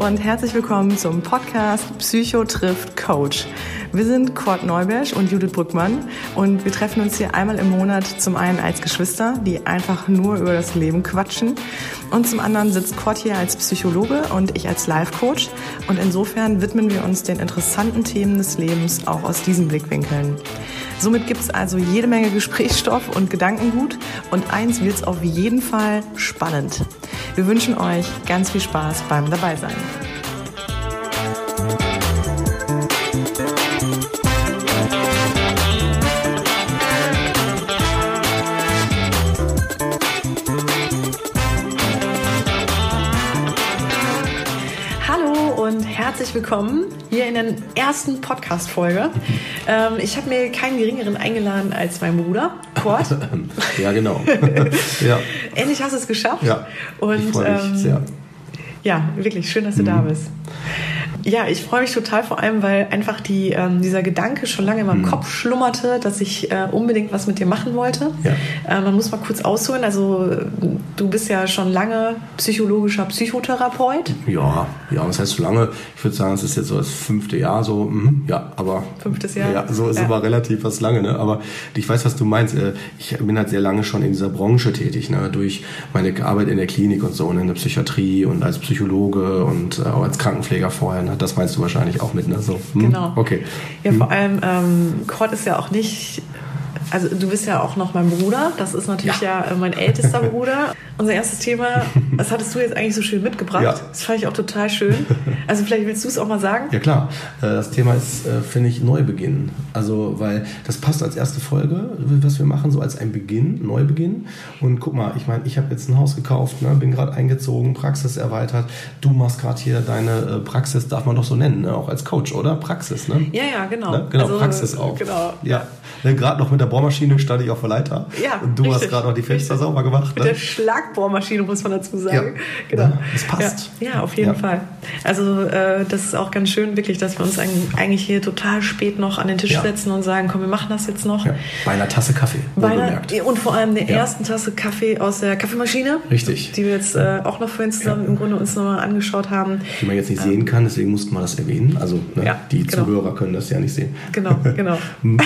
und herzlich willkommen zum Podcast Psycho trifft Coach. Wir sind Kurt Neubersch und Judith Brückmann und wir treffen uns hier einmal im Monat zum einen als Geschwister, die einfach nur über das Leben quatschen und zum anderen sitzt Kurt hier als Psychologe und ich als Life-Coach und insofern widmen wir uns den interessanten Themen des Lebens auch aus diesen Blickwinkeln. Somit gibt es also jede Menge Gesprächsstoff und Gedankengut und eins wird es auf jeden Fall spannend. Wir wünschen euch ganz viel Spaß beim Dabeisein. Willkommen hier in der ersten Podcast-Folge. Ähm, ich habe mir keinen geringeren eingeladen als meinen Bruder, Kurt. ja, genau. ja. Endlich hast du es geschafft. Ja, Und, ich freue mich ähm, sehr. Ja, wirklich schön, dass du mhm. da bist. Ja, ich freue mich total vor allem, weil einfach die, ähm, dieser Gedanke schon lange in meinem mhm. Kopf schlummerte, dass ich äh, unbedingt was mit dir machen wollte. Ja. Äh, man muss mal kurz ausholen. Also du bist ja schon lange psychologischer Psychotherapeut. Ja, ja, was heißt so lange? Ich würde sagen, es ist jetzt so das fünfte Jahr so. Mh, ja, aber fünftes Jahr. Ja, so ist ja. aber relativ was lange. Ne? Aber ich weiß, was du meinst. Äh, ich bin halt sehr lange schon in dieser Branche tätig, ne? durch meine Arbeit in der Klinik und so, ne? in der Psychiatrie und als Psychologe und äh, auch als Krankenpfleger vorher. Ne? Ne? Das meinst du wahrscheinlich auch mit, ne? So, hm? Genau. Okay. Ja, vor hm. allem, ähm, Kurt ist ja auch nicht also du bist ja auch noch mein Bruder. Das ist natürlich ja, ja äh, mein ältester Bruder. Unser erstes Thema, was hattest du jetzt eigentlich so schön mitgebracht? Ja. Das fand ich auch total schön. Also vielleicht willst du es auch mal sagen? Ja klar. Äh, das Thema ist, äh, finde ich, Neubeginn. Also weil das passt als erste Folge, was wir machen, so als ein Beginn, Neubeginn. Und guck mal, ich meine, ich habe jetzt ein Haus gekauft, ne, bin gerade eingezogen, Praxis erweitert. Du machst gerade hier deine Praxis, darf man doch so nennen, ne? auch als Coach, oder? Praxis, ne? Ja, ja, genau. Ne? Genau, also, Praxis auch. Genau. Ja. Ne, gerade noch mit der Bohrmaschine stand ich auf der Leiter. Ja, und du richtig, hast gerade noch die Fenster richtig. sauber gemacht. Mit ne? der Schlagbohrmaschine, muss man dazu sagen. Ja. Genau. Ja, das passt. Ja, ja auf jeden Fall. Also äh, das ist auch ganz schön, wirklich, dass wir uns eigentlich hier total spät noch an den Tisch setzen und sagen, komm, wir machen das jetzt noch. Bei einer Tasse Kaffee. Bei einer, und vor allem der ersten Tasse Kaffee aus der Kaffeemaschine. Richtig. Die wir jetzt äh, auch noch vorhin zusammen im Grunde uns nochmal angeschaut haben. Die man jetzt nicht ähm, sehen kann, deswegen mussten wir das erwähnen. Also ne, die genau. Zuhörer können das ja nicht sehen. Genau, genau.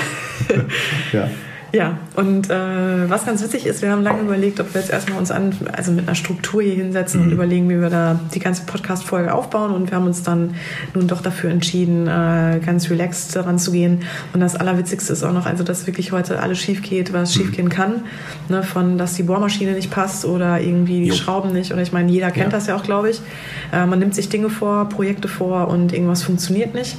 Ja. Ja, und äh, was ganz witzig ist, wir haben lange überlegt, ob wir jetzt erstmal uns an, also mit einer Struktur hier hinsetzen mhm. und überlegen, wie wir da die ganze Podcast-Folge aufbauen. Und wir haben uns dann nun doch dafür entschieden, äh, ganz relaxed daran zu gehen. Und das Allerwitzigste ist auch noch, also dass wirklich heute alles schief geht, was mhm. schief gehen kann. Ne, von, dass die Bohrmaschine nicht passt oder irgendwie die jo. Schrauben nicht. Oder ich meine, jeder kennt ja. das ja auch, glaube ich. Äh, man nimmt sich Dinge vor, Projekte vor und irgendwas funktioniert nicht.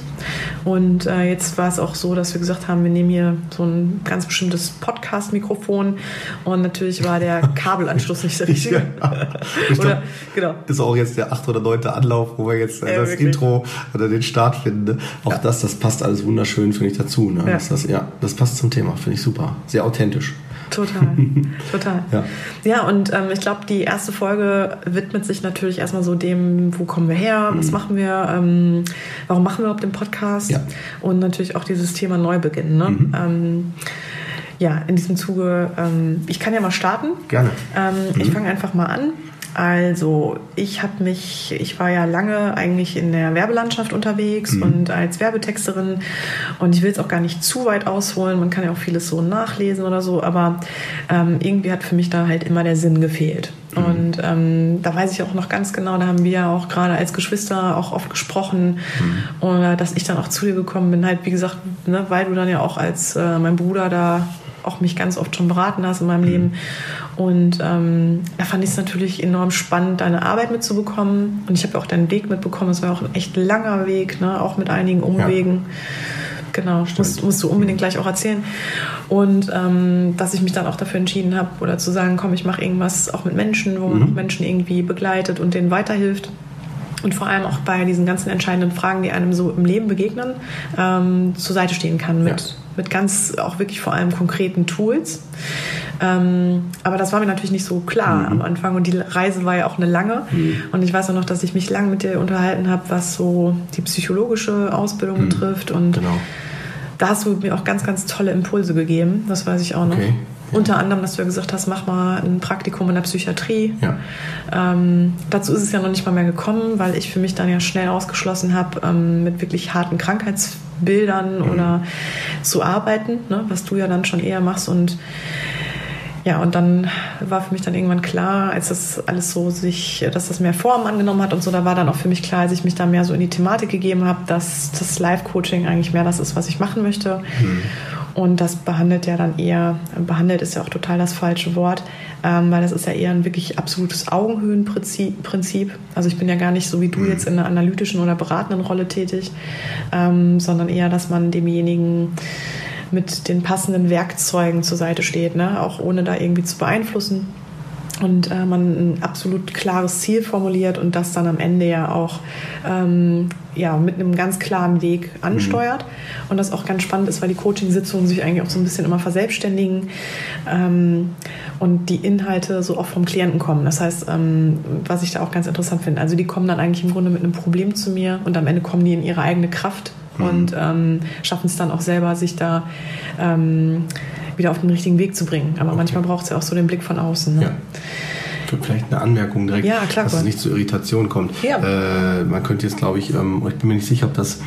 Und äh, jetzt war es auch so, dass wir gesagt haben, wir nehmen hier so ein ganz bestimmtes Podcast-Mikrofon und natürlich war der Kabelanschluss nicht der richtige. ja. oder, genau. Ist auch jetzt der achte oder neunte Anlauf, wo wir jetzt äh, ja, das wirklich. Intro oder den Start finden. Auch ja. das, das passt alles wunderschön, finde ich, dazu. Ne? Das, das, ja, das passt zum Thema, finde ich super. Sehr authentisch. Total, total. Ja, ja und ähm, ich glaube, die erste Folge widmet sich natürlich erstmal so dem, wo kommen wir her, was mhm. machen wir, ähm, warum machen wir überhaupt den Podcast ja. und natürlich auch dieses Thema Neubeginn. Ne? Mhm. Ähm, ja, in diesem Zuge, ähm, ich kann ja mal starten. Gerne. Ähm, mhm. Ich fange einfach mal an. Also, ich habe mich, ich war ja lange eigentlich in der Werbelandschaft unterwegs mhm. und als Werbetexterin und ich will es auch gar nicht zu weit ausholen, man kann ja auch vieles so nachlesen oder so, aber ähm, irgendwie hat für mich da halt immer der Sinn gefehlt. Mhm. Und ähm, da weiß ich auch noch ganz genau, da haben wir ja auch gerade als Geschwister auch oft gesprochen, mhm. oder dass ich dann auch zu dir gekommen bin, halt wie gesagt, ne, weil du dann ja auch als äh, mein Bruder da auch mich ganz oft schon beraten hast in meinem mhm. Leben. Und ähm, da fand ich es natürlich enorm spannend, deine Arbeit mitzubekommen. Und ich habe auch deinen Weg mitbekommen. Es war auch ein echt langer Weg, ne? auch mit einigen Umwegen. Ja. Genau, musst, musst, du unbedingt gleich auch erzählen. Und ähm, dass ich mich dann auch dafür entschieden habe, oder zu sagen, komm, ich mache irgendwas auch mit Menschen, wo man mhm. auch Menschen irgendwie begleitet und denen weiterhilft und vor allem auch bei diesen ganzen entscheidenden Fragen, die einem so im Leben begegnen, ähm, zur Seite stehen kann mit. Mit ganz auch wirklich vor allem konkreten Tools. Ähm, aber das war mir natürlich nicht so klar mhm. am Anfang und die Reise war ja auch eine lange. Mhm. Und ich weiß auch noch, dass ich mich lang mit dir unterhalten habe, was so die psychologische Ausbildung mhm. betrifft. Und genau. da hast du mir auch ganz, ganz tolle Impulse gegeben. Das weiß ich auch noch. Okay. Unter anderem, dass du ja gesagt hast, mach mal ein Praktikum in der Psychiatrie. Ja. Ähm, dazu ist es ja noch nicht mal mehr gekommen, weil ich für mich dann ja schnell ausgeschlossen habe, ähm, mit wirklich harten Krankheitsbildern mhm. oder zu arbeiten, ne, was du ja dann schon eher machst. Und ja, und dann war für mich dann irgendwann klar, als das alles so sich, dass das mehr Form angenommen hat und so, da war dann auch für mich klar, als ich mich da mehr so in die Thematik gegeben habe, dass das Live-Coaching eigentlich mehr das ist, was ich machen möchte. Mhm. Und das behandelt ja dann eher, behandelt ist ja auch total das falsche Wort, ähm, weil das ist ja eher ein wirklich absolutes Augenhöhenprinzip. Also ich bin ja gar nicht so wie du mhm. jetzt in einer analytischen oder beratenden Rolle tätig, ähm, sondern eher, dass man demjenigen mit den passenden Werkzeugen zur Seite steht, ne? auch ohne da irgendwie zu beeinflussen. Und äh, man ein absolut klares Ziel formuliert und das dann am Ende ja auch ähm, ja, mit einem ganz klaren Weg ansteuert. Mhm. Und das auch ganz spannend ist, weil die Coaching-Sitzungen sich eigentlich auch so ein bisschen immer verselbstständigen ähm, und die Inhalte so auch vom Klienten kommen. Das heißt, ähm, was ich da auch ganz interessant finde, also die kommen dann eigentlich im Grunde mit einem Problem zu mir und am Ende kommen die in ihre eigene Kraft mhm. und ähm, schaffen es dann auch selber, sich da ähm, wieder auf den richtigen Weg zu bringen. Aber okay. manchmal braucht es ja auch so den Blick von außen. Ne? Ja. Vielleicht eine Anmerkung direkt, ja, klar, dass es nicht zu Irritation kommt. Ja. Äh, man könnte jetzt, glaube ich, ähm, ich bin mir nicht sicher, ob das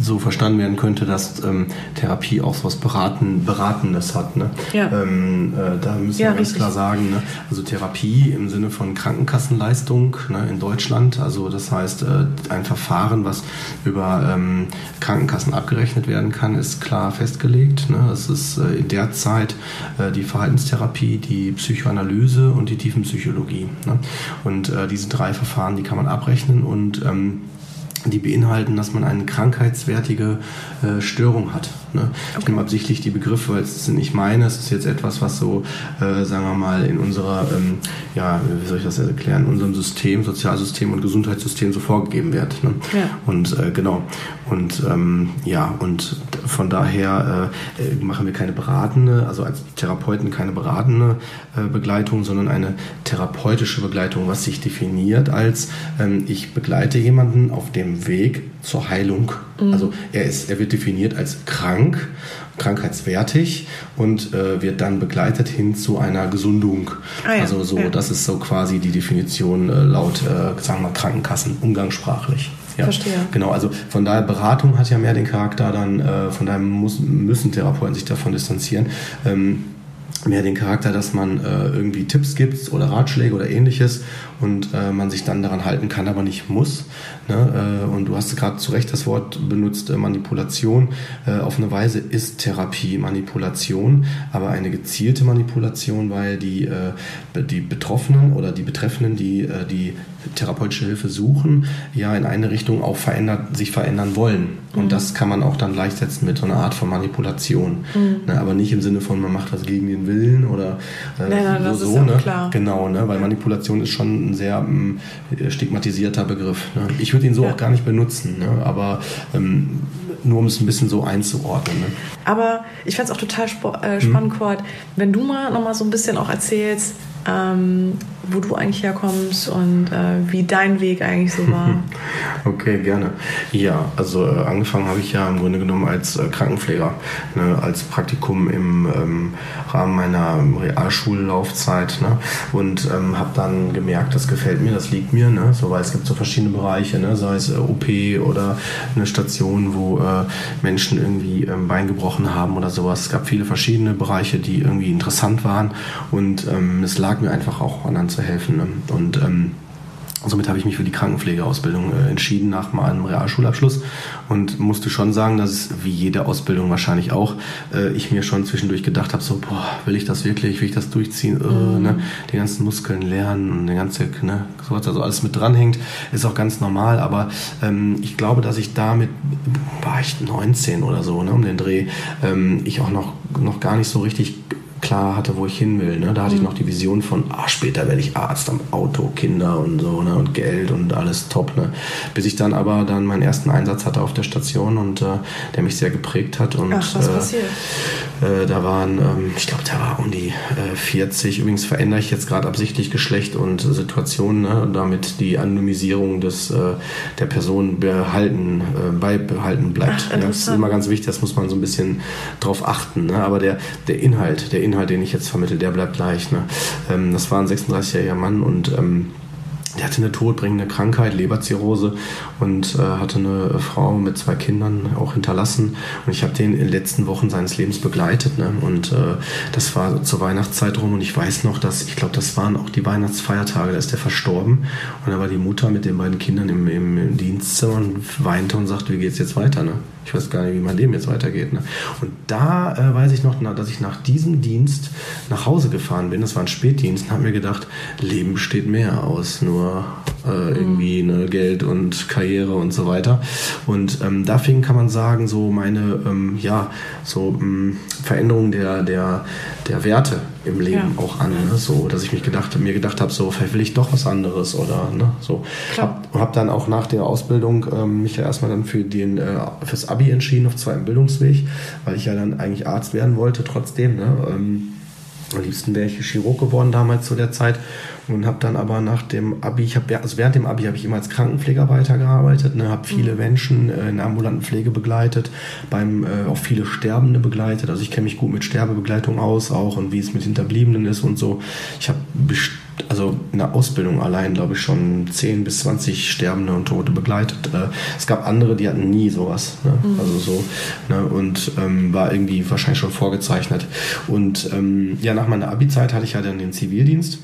so verstanden werden könnte, dass ähm, Therapie auch so was Beraten, Beratendes hat. Ne? Ja. Ähm, äh, da müssen ja, wir ganz richtig. klar sagen, ne? also Therapie im Sinne von Krankenkassenleistung ne, in Deutschland, also das heißt äh, ein Verfahren, was über ähm, Krankenkassen abgerechnet werden kann, ist klar festgelegt. Ne? Das ist äh, in der Zeit äh, die Verhaltenstherapie, die Psychoanalyse und die Tiefenpsychologie. Ne? Und äh, diese drei Verfahren, die kann man abrechnen und ähm, die beinhalten, dass man eine krankheitswertige äh, Störung hat. Ne? Okay. Ich nehme absichtlich die Begriffe, weil es sind nicht meine. Es ist jetzt etwas, was so, äh, sagen wir mal, in unserer, ähm, ja, wie soll ich das erklären, in unserem System, Sozialsystem und Gesundheitssystem so vorgegeben wird. Ne? Ja. Und äh, genau. Und ähm, ja, und von daher äh, machen wir keine beratende, also als Therapeuten keine beratende äh, Begleitung, sondern eine therapeutische Begleitung, was sich definiert als ähm, ich begleite jemanden auf dem Weg zur Heilung. Mhm. Also er ist, er wird definiert als krank, krankheitswertig und äh, wird dann begleitet hin zu einer Gesundung. Ah ja, also so, ja. das ist so quasi die Definition äh, laut, äh, sagen wir Krankenkassen, umgangssprachlich. Ja, Verstehe. Genau, also von daher Beratung hat ja mehr den Charakter dann, äh, von daher muss, müssen Therapeuten sich davon distanzieren. Ähm, mehr den Charakter, dass man äh, irgendwie Tipps gibt oder Ratschläge oder ähnliches und äh, man sich dann daran halten kann, aber nicht muss. Ne? Äh, und du hast gerade zu Recht das Wort benutzt, äh, Manipulation. Äh, auf eine Weise ist Therapie Manipulation, aber eine gezielte Manipulation, weil die, äh, die Betroffenen oder die Betreffenden, die die therapeutische Hilfe suchen, ja in eine Richtung auch verändert, sich verändern wollen. Und mhm. das kann man auch dann gleichsetzen mit so einer Art von Manipulation. Mhm. Ne? Aber nicht im Sinne von, man macht was gegen den Willen oder äh, nein, nein, so. Das ist so ne? klar. Genau, ne? weil Manipulation ist schon ein sehr ähm, stigmatisierter Begriff. Ne? Ich würde ihn so ja. auch gar nicht benutzen, ne? aber ähm, nur um es ein bisschen so einzuordnen. Ne? Aber ich fände es auch total äh, spannend, mhm. Kurt, wenn du mal nochmal so ein bisschen auch erzählst, ähm, wo du eigentlich herkommst und äh, wie dein Weg eigentlich so war. okay, gerne. Ja, also äh, angefangen habe ich ja im Grunde genommen als äh, Krankenpfleger, ne, als Praktikum im ähm, Rahmen meiner Realschullaufzeit ne, und ähm, habe dann gemerkt, das gefällt mir, das liegt mir, ne, so, weil es gibt so verschiedene Bereiche, ne, sei es äh, OP oder eine Station, wo äh, Menschen irgendwie ähm, Bein gebrochen haben oder sowas. Es gab viele verschiedene Bereiche, die irgendwie interessant waren und ähm, es lag mir einfach auch anderen zu helfen. Ne? Und ähm, somit habe ich mich für die Krankenpflegeausbildung äh, entschieden nach meinem Realschulabschluss und musste schon sagen, dass wie jede Ausbildung wahrscheinlich auch, äh, ich mir schon zwischendurch gedacht habe, so, boah, will ich das wirklich, will ich das durchziehen, äh, mhm. ne? die ganzen Muskeln lernen und der ganze, ne, sowas, also alles mit dranhängt, ist auch ganz normal, aber ähm, ich glaube, dass ich damit, war ich 19 oder so, ne, um den Dreh, ähm, ich auch noch, noch gar nicht so richtig klar hatte, wo ich hin will. Ne? Da hatte mhm. ich noch die Vision von, ah, später werde ich Arzt am Auto, Kinder und so, ne? und Geld und alles top. Ne? Bis ich dann aber dann meinen ersten Einsatz hatte auf der Station und äh, der mich sehr geprägt hat. Und, Ach, was äh, passiert? Äh, da waren, ähm, ich glaube, der war um die äh, 40. Übrigens verändere ich jetzt gerade absichtlich Geschlecht und Situation, ne, damit die Anonymisierung des, äh, der Person behalten, äh, beibehalten bleibt. Ach, ja, das ist immer ganz wichtig, das muss man so ein bisschen drauf achten. Ne? Aber der, der Inhalt, der Inhalt, den ich jetzt vermittle, der bleibt gleich. Ne? Ähm, das war ein 36-jähriger Mann und ähm, der hatte eine todbringende Krankheit, Leberzirrhose und äh, hatte eine Frau mit zwei Kindern auch hinterlassen. Und ich habe den in den letzten Wochen seines Lebens begleitet. Ne? Und äh, das war zur Weihnachtszeit rum. Und ich weiß noch, dass, ich glaube, das waren auch die Weihnachtsfeiertage, da ist der verstorben. Und da war die Mutter mit den beiden Kindern im, im, im Dienstzimmer und weinte und sagte, wie geht's jetzt weiter? Ne? Ich weiß gar nicht, wie mein Leben jetzt weitergeht. Ne? Und da äh, weiß ich noch, dass ich nach diesem Dienst nach Hause gefahren bin. Das war ein Spätdienst und habe mir gedacht, Leben besteht mehr aus nur äh, irgendwie ne, Geld und Karriere und so weiter. Und ähm, da fing, kann man sagen, so meine ähm, ja, so, ähm, Veränderung der, der, der Werte im Leben ja. auch an. Ne? So, dass ich mich gedacht, mir gedacht habe, so, vielleicht will ich doch was anderes oder ne? so. Klar. Hab, hab dann auch nach der Ausbildung ähm, mich ja erstmal dann für den äh, fürs Abi entschieden auf zweiten Bildungsweg, weil ich ja dann eigentlich Arzt werden wollte trotzdem. Ne? Ähm, am liebsten wäre ich Chirurg geworden damals zu der Zeit und habe dann aber nach dem Abi, ich habe also während dem Abi habe ich immer als Krankenpfleger weitergearbeitet, ne, habe viele mhm. Menschen äh, in der ambulanten Pflege begleitet, beim äh, auch viele Sterbende begleitet. Also ich kenne mich gut mit Sterbebegleitung aus, auch und wie es mit Hinterbliebenen ist und so. Ich habe also in der Ausbildung allein, glaube ich, schon 10 bis 20 Sterbende und Tote begleitet. Äh, es gab andere, die hatten nie sowas. Ne? Mhm. Also so, ne? Und ähm, war irgendwie wahrscheinlich schon vorgezeichnet. Und ähm, ja, nach meiner Abi-Zeit hatte ich ja dann den Zivildienst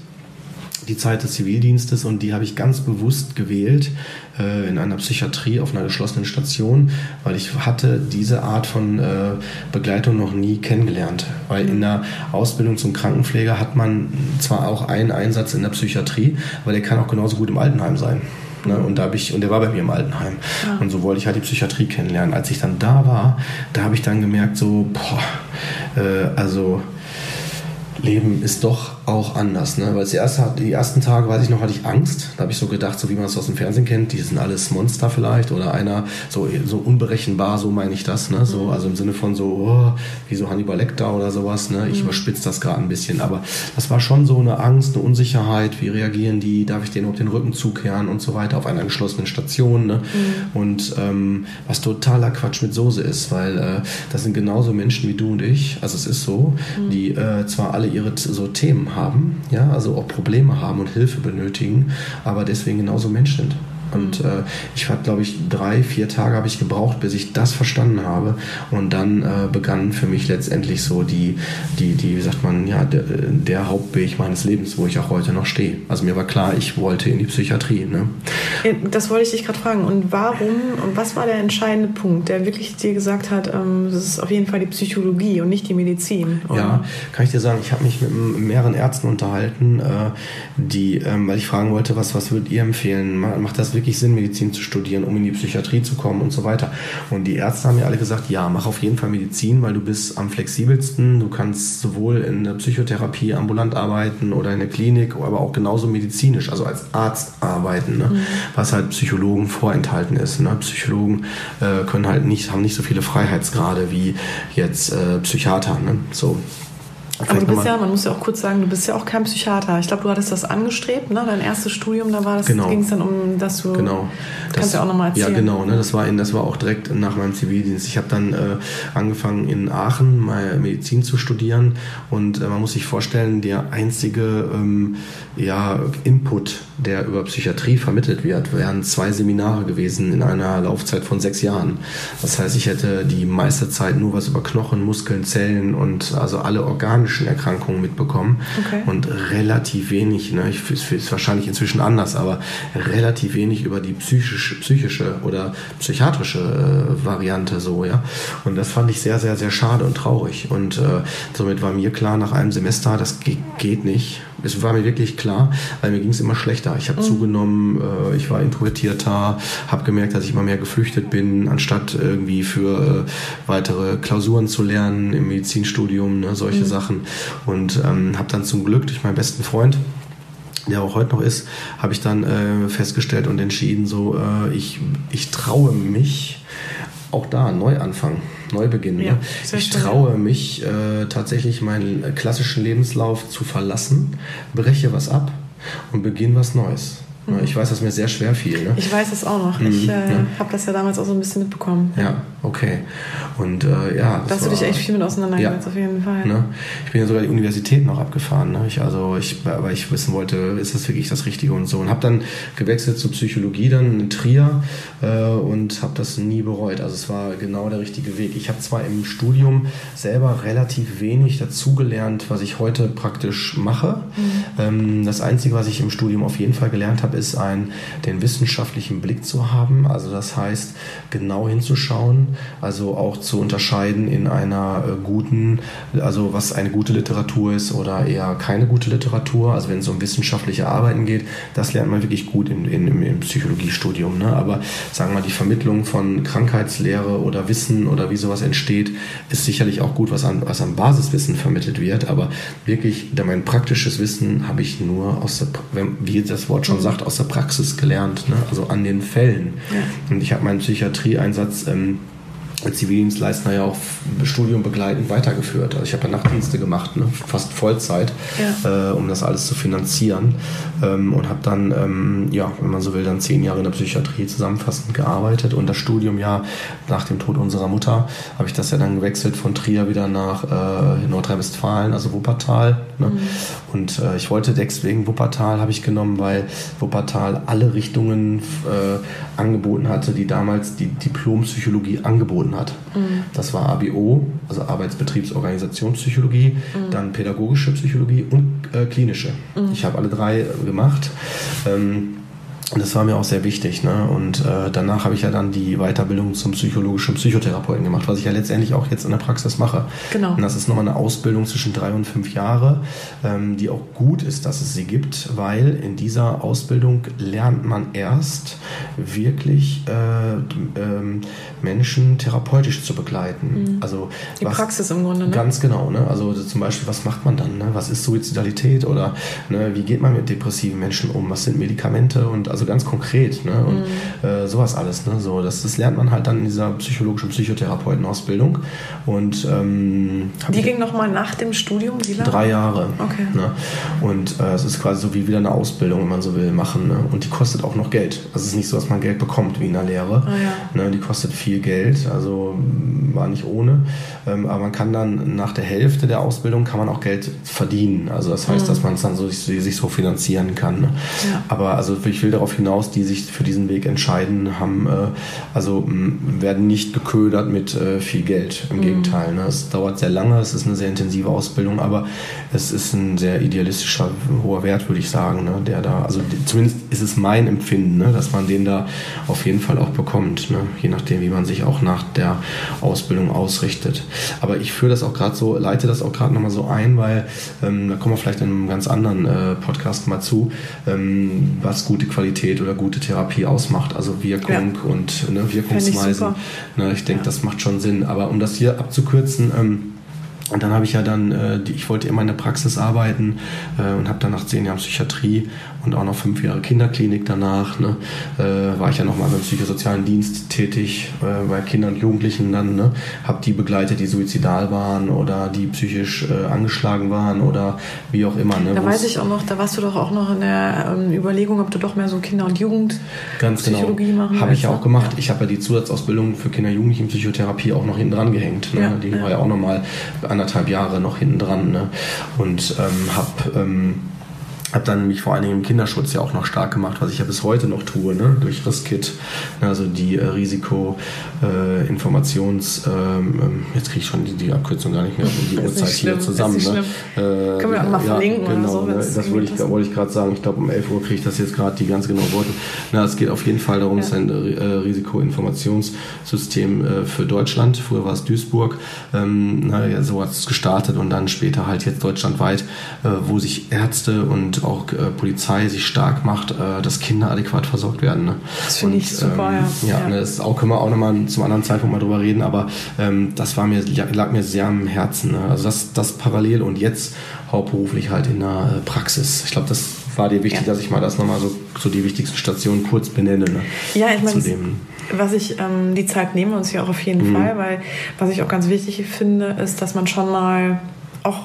die Zeit des Zivildienstes und die habe ich ganz bewusst gewählt äh, in einer Psychiatrie auf einer geschlossenen Station, weil ich hatte diese Art von äh, Begleitung noch nie kennengelernt. Weil in der Ausbildung zum Krankenpfleger hat man zwar auch einen Einsatz in der Psychiatrie, aber der kann auch genauso gut im Altenheim sein. Ne? Und da habe ich, und der war bei mir im Altenheim. Ja. Und so wollte ich halt die Psychiatrie kennenlernen. Als ich dann da war, da habe ich dann gemerkt, so, boah, äh, also Leben ist doch auch anders. Ne? Weil erste, die ersten Tage, weiß ich noch, hatte ich Angst. Da habe ich so gedacht, so wie man es aus dem Fernsehen kennt, die sind alles Monster vielleicht oder einer so, so unberechenbar, so meine ich das. Ne? So, mhm. also im Sinne von so, oh, wie so Hannibal Lecter oder sowas. Ne? Ich mhm. überspitze das gerade ein bisschen. Aber das war schon so eine Angst, eine Unsicherheit. Wie reagieren die? Darf ich denen auf den Rücken zukehren und so weiter auf einer geschlossenen Station? Ne? Mhm. Und ähm, was totaler Quatsch mit Soße ist, weil äh, das sind genauso Menschen wie du und ich. Also es ist so, mhm. die äh, zwar alle ihre so Themen haben, ja, also auch Probleme haben und Hilfe benötigen, aber deswegen genauso Mensch sind. Und äh, ich habe, glaube ich, drei, vier Tage habe ich gebraucht, bis ich das verstanden habe. Und dann äh, begann für mich letztendlich so die, die, die, wie sagt man, ja, der, der Hauptweg meines Lebens, wo ich auch heute noch stehe. Also mir war klar, ich wollte in die Psychiatrie. Ne? Das wollte ich dich gerade fragen. Und warum, und was war der entscheidende Punkt, der wirklich dir gesagt hat, ähm, das ist auf jeden Fall die Psychologie und nicht die Medizin? Oder? Ja, kann ich dir sagen, ich habe mich mit mehreren Ärzten unterhalten, äh, die, ähm, weil ich fragen wollte, was, was würdet ihr empfehlen? Macht das wirklich wirklich Sinn, Medizin zu studieren, um in die Psychiatrie zu kommen und so weiter. Und die Ärzte haben mir alle gesagt, ja, mach auf jeden Fall Medizin, weil du bist am flexibelsten. Du kannst sowohl in der Psychotherapie ambulant arbeiten oder in der Klinik, aber auch genauso medizinisch, also als Arzt arbeiten, ne? mhm. was halt Psychologen vorenthalten ist. Ne? Psychologen äh, können halt nicht, haben nicht so viele Freiheitsgrade wie jetzt äh, Psychiater. Ne? So. Aber du bist ja, man muss ja auch kurz sagen, du bist ja auch kein Psychiater. Ich glaube, du hattest das angestrebt, ne? Dein erstes Studium, da war das, genau. ging es dann um, dass du. Genau. Das, kannst ja auch nochmal erzählen. Ja, genau, ne? Das war, in, das war auch direkt nach meinem Zivildienst. Ich habe dann äh, angefangen in Aachen mal Medizin zu studieren und äh, man muss sich vorstellen, der einzige ähm, ja, Input, der über Psychiatrie vermittelt wird, wären zwei Seminare gewesen in einer Laufzeit von sechs Jahren. Das heißt, ich hätte die meiste Zeit nur was über Knochen, Muskeln, Zellen und also alle organischen Erkrankungen mitbekommen okay. und relativ wenig, ne, ich ist wahrscheinlich inzwischen anders, aber relativ wenig über die psychische, psychische oder psychiatrische äh, Variante so, ja. Und das fand ich sehr, sehr, sehr schade und traurig. Und äh, somit war mir klar nach einem Semester, das geht nicht es war mir wirklich klar, weil mir ging es immer schlechter. Ich habe mhm. zugenommen, äh, ich war introvertierter, habe gemerkt, dass ich immer mehr geflüchtet bin, anstatt irgendwie für äh, weitere Klausuren zu lernen im Medizinstudium, ne, solche mhm. Sachen. Und ähm, habe dann zum Glück durch meinen besten Freund, der auch heute noch ist, habe ich dann äh, festgestellt und entschieden, so äh, ich, ich traue mich auch da einen Neuanfang. Neubeginn. Ne? Ja, Ne? Ich traue mich äh, tatsächlich meinen klassischen Lebenslauf zu verlassen, breche was ab und beginne was Neues. Ne? Ich weiß, dass mir sehr schwer fiel. Ne? Ich weiß es auch noch. Ich Mhm, äh, ja. habe das ja damals auch so ein bisschen mitbekommen. Ja, okay. Und äh, ja, Da hast du dich echt viel mit auseinandergesetzt, Ja. auf jeden Fall. Ne? Ich bin ja sogar die Universität noch abgefahren. Ne? Ich, also ich, weil ich wissen wollte, ist das wirklich das Richtige und so. Und habe dann gewechselt zur Psychologie dann in Trier äh, und habe das nie bereut. Also es war genau der richtige Weg. Ich habe zwar im Studium selber relativ wenig dazugelernt, was ich heute praktisch mache. Ähm, das Einzige, was ich im Studium auf jeden Fall gelernt habe, ist ein, den wissenschaftlichen Blick zu haben. Also das heißt, genau hinzuschauen, also auch zu unterscheiden in einer äh, guten, also was eine gute Literatur ist oder eher keine gute Literatur. Also wenn es um wissenschaftliche Arbeiten geht, das lernt man wirklich gut in, in, im, Psychologiestudium. Ne? Aber sagen wir mal, die Vermittlung von Krankheitslehre oder Wissen oder wie sowas entsteht, ist sicherlich auch gut, was an, was an Basiswissen vermittelt wird. Aber wirklich, mein praktisches Wissen habe ich nur aus der, wie das Wort schon sagt, aus der Praxis gelernt, ne? also an den Fällen. Ja. Und ich habe meinen Psychiatrieeinsatz ähm, Zivildienstleister ja auch Studium begleitend weitergeführt. Also ich habe ja Nachtdienste gemacht, ne? fast Vollzeit, äh, um das alles zu finanzieren. Ähm, und habe dann, ähm, ja, wenn man so will, dann zehn Jahre in der Psychiatrie zusammenfassend gearbeitet. Und das Studium ja nach dem Tod unserer Mutter habe ich das ja dann gewechselt von Trier wieder nach äh, Nordrhein-Westfalen, also Wuppertal. Ne? Und äh, ich wollte deswegen Wuppertal habe ich genommen, weil Wuppertal alle Richtungen äh, angeboten hatte, die damals die Diplompsychologie angeboten hat. Das war ABO, also Arbeitsbetriebsorganisationspsychologie, dann pädagogische Psychologie und äh, klinische. Ich habe alle drei gemacht. Ähm, das war mir auch sehr wichtig. Ne? Und äh, danach habe ich ja dann die Weiterbildung zum psychologischen Psychotherapeuten gemacht, was ich ja letztendlich auch jetzt in der Praxis mache. Genau. Und das ist nochmal eine Ausbildung zwischen drei und fünf Jahre, ähm, die auch gut ist, dass es sie gibt, weil in dieser Ausbildung lernt man erst wirklich äh, ähm, Menschen therapeutisch zu begleiten. Also Mhm. Die was- Praxis im Grunde, ne? Ganz genau. Ne? Also zum Beispiel, was macht man dann? Ne? Was ist Suizidalität oder ne, wie geht man mit depressiven Menschen um? Was sind Medikamente? Und also ganz konkret. Ne? Und Mhm. äh, sowas alles. Ne? So, das, das lernt man halt dann in dieser psychologischen Psychotherapeutenausbildung. Und ähm, Die ging nochmal nach dem Studium, wie lange? Drei Jahre. Okay. Ne? Und äh, es ist quasi so wie wieder eine Ausbildung, wenn man so will, machen. Ne? Und die kostet auch noch Geld. Also es ist nicht so, dass man Geld bekommt wie in der Lehre. Ah, ja. ne? Die kostet viel Geld, also mh, war nicht ohne. Ähm, aber man kann dann nach der Hälfte der Ausbildung kann man auch Geld verdienen. Also das heißt, dass man es dann so, sich, sich so finanzieren kann. Ne? Mhm. Ja. Aber also ich will darauf hinaus, die sich für diesen Weg entscheiden, haben äh, also werden nicht geködert mit äh, viel Geld. Im Gegenteil. Ne? Es dauert sehr lange, es ist eine sehr intensive Ausbildung, aber es ist ein sehr idealistischer, hoher Wert, würde ich sagen, ne? der da, also zumindest ist es mein Empfinden, ne? dass man den da auf jeden Fall auch bekommt, ne? je nachdem, wie man sich auch nach der Ausbildung ausrichtet. Aber ich führe das auch gerade so, leite das auch gerade nochmal so ein, weil ähm, da kommen wir vielleicht in einem ganz anderen äh, Podcast mal zu, ähm, was gute Qualität oder gute Therapie ausmacht, also Wirkung und ne, Wirkungsweisen. super. Ne, ich denke, das macht schon Sinn. Aber um das hier abzukürzen, ähm, und dann habe ich ja dann, äh, die, ich wollte immer in der Praxis arbeiten äh, und habe dann nach zehn Jahren Psychiatrie und auch noch fünf Jahre Kinderklinik danach, ne, äh, war ich ja nochmal beim psychosozialen Dienst tätig, äh, bei Kindern und Jugendlichen dann, ne, habe die begleitet, die suizidal waren oder die psychisch äh, angeschlagen waren oder wie auch immer. Ne, Da wo weiß ich auch noch, da warst du doch auch noch in der ähm, Überlegung, ob du doch mehr so Kinder- und Ganz genau. Jugendpsychologie machen Habe ich ja auch ne? gemacht. Ich habe ja die Zusatzausbildung für Kinder- und Jugendlichen Psychotherapie auch noch hinten dran gehängt. Ne? Ja, die ja. war ja auch nochmal anderthalb Jahre noch hinten dran. Ne? Und ähm, habe ähm, hab dann mich vor allen Dingen im Kinderschutz ja auch noch stark gemacht, was ich ja bis heute noch tue, ne? durch RISKIT, ne? also die äh, Risiko-Informations-, ähm, ähm, jetzt kriege ich schon die, die Abkürzung gar nicht mehr die Uhrzeit hier zusammen. Ne? Äh, Können wir auch mal verlinken oder genau, so, Ne? Das wollte ich, wollte ich gerade sagen. Ich glaube, um 11 Uhr kriege ich das jetzt gerade die ganz genauen Worte. Na, es geht auf jeden Fall darum, es ist ein äh, Risikoinformationssystem äh, für Deutschland. Früher war es Duisburg. Ähm, na, ja, so hat es gestartet und dann später halt jetzt deutschlandweit, äh, wo sich Ärzte und auch äh, Polizei sich stark macht, äh, dass Kinder adäquat versorgt werden. Ne? Das finde ich super, ähm, ja. Ja, Ja. Ne, das auch, können wir auch nochmal zum anderen Zeitpunkt mal drüber reden, aber ähm, das war mir, lag mir sehr am Herzen. Ne? Also das, das parallel und jetzt hauptberuflich halt in der äh, Praxis. Ich glaube, das war dir wichtig, Ja. dass ich mal das nochmal so, so die wichtigsten Stationen kurz benenne. Ne? Ja, ich meine, was ich, ähm, die Zeit nehmen wir uns hier auch auf jeden Mhm. Fall, weil was ich auch ganz wichtig finde, ist, dass man schon mal auch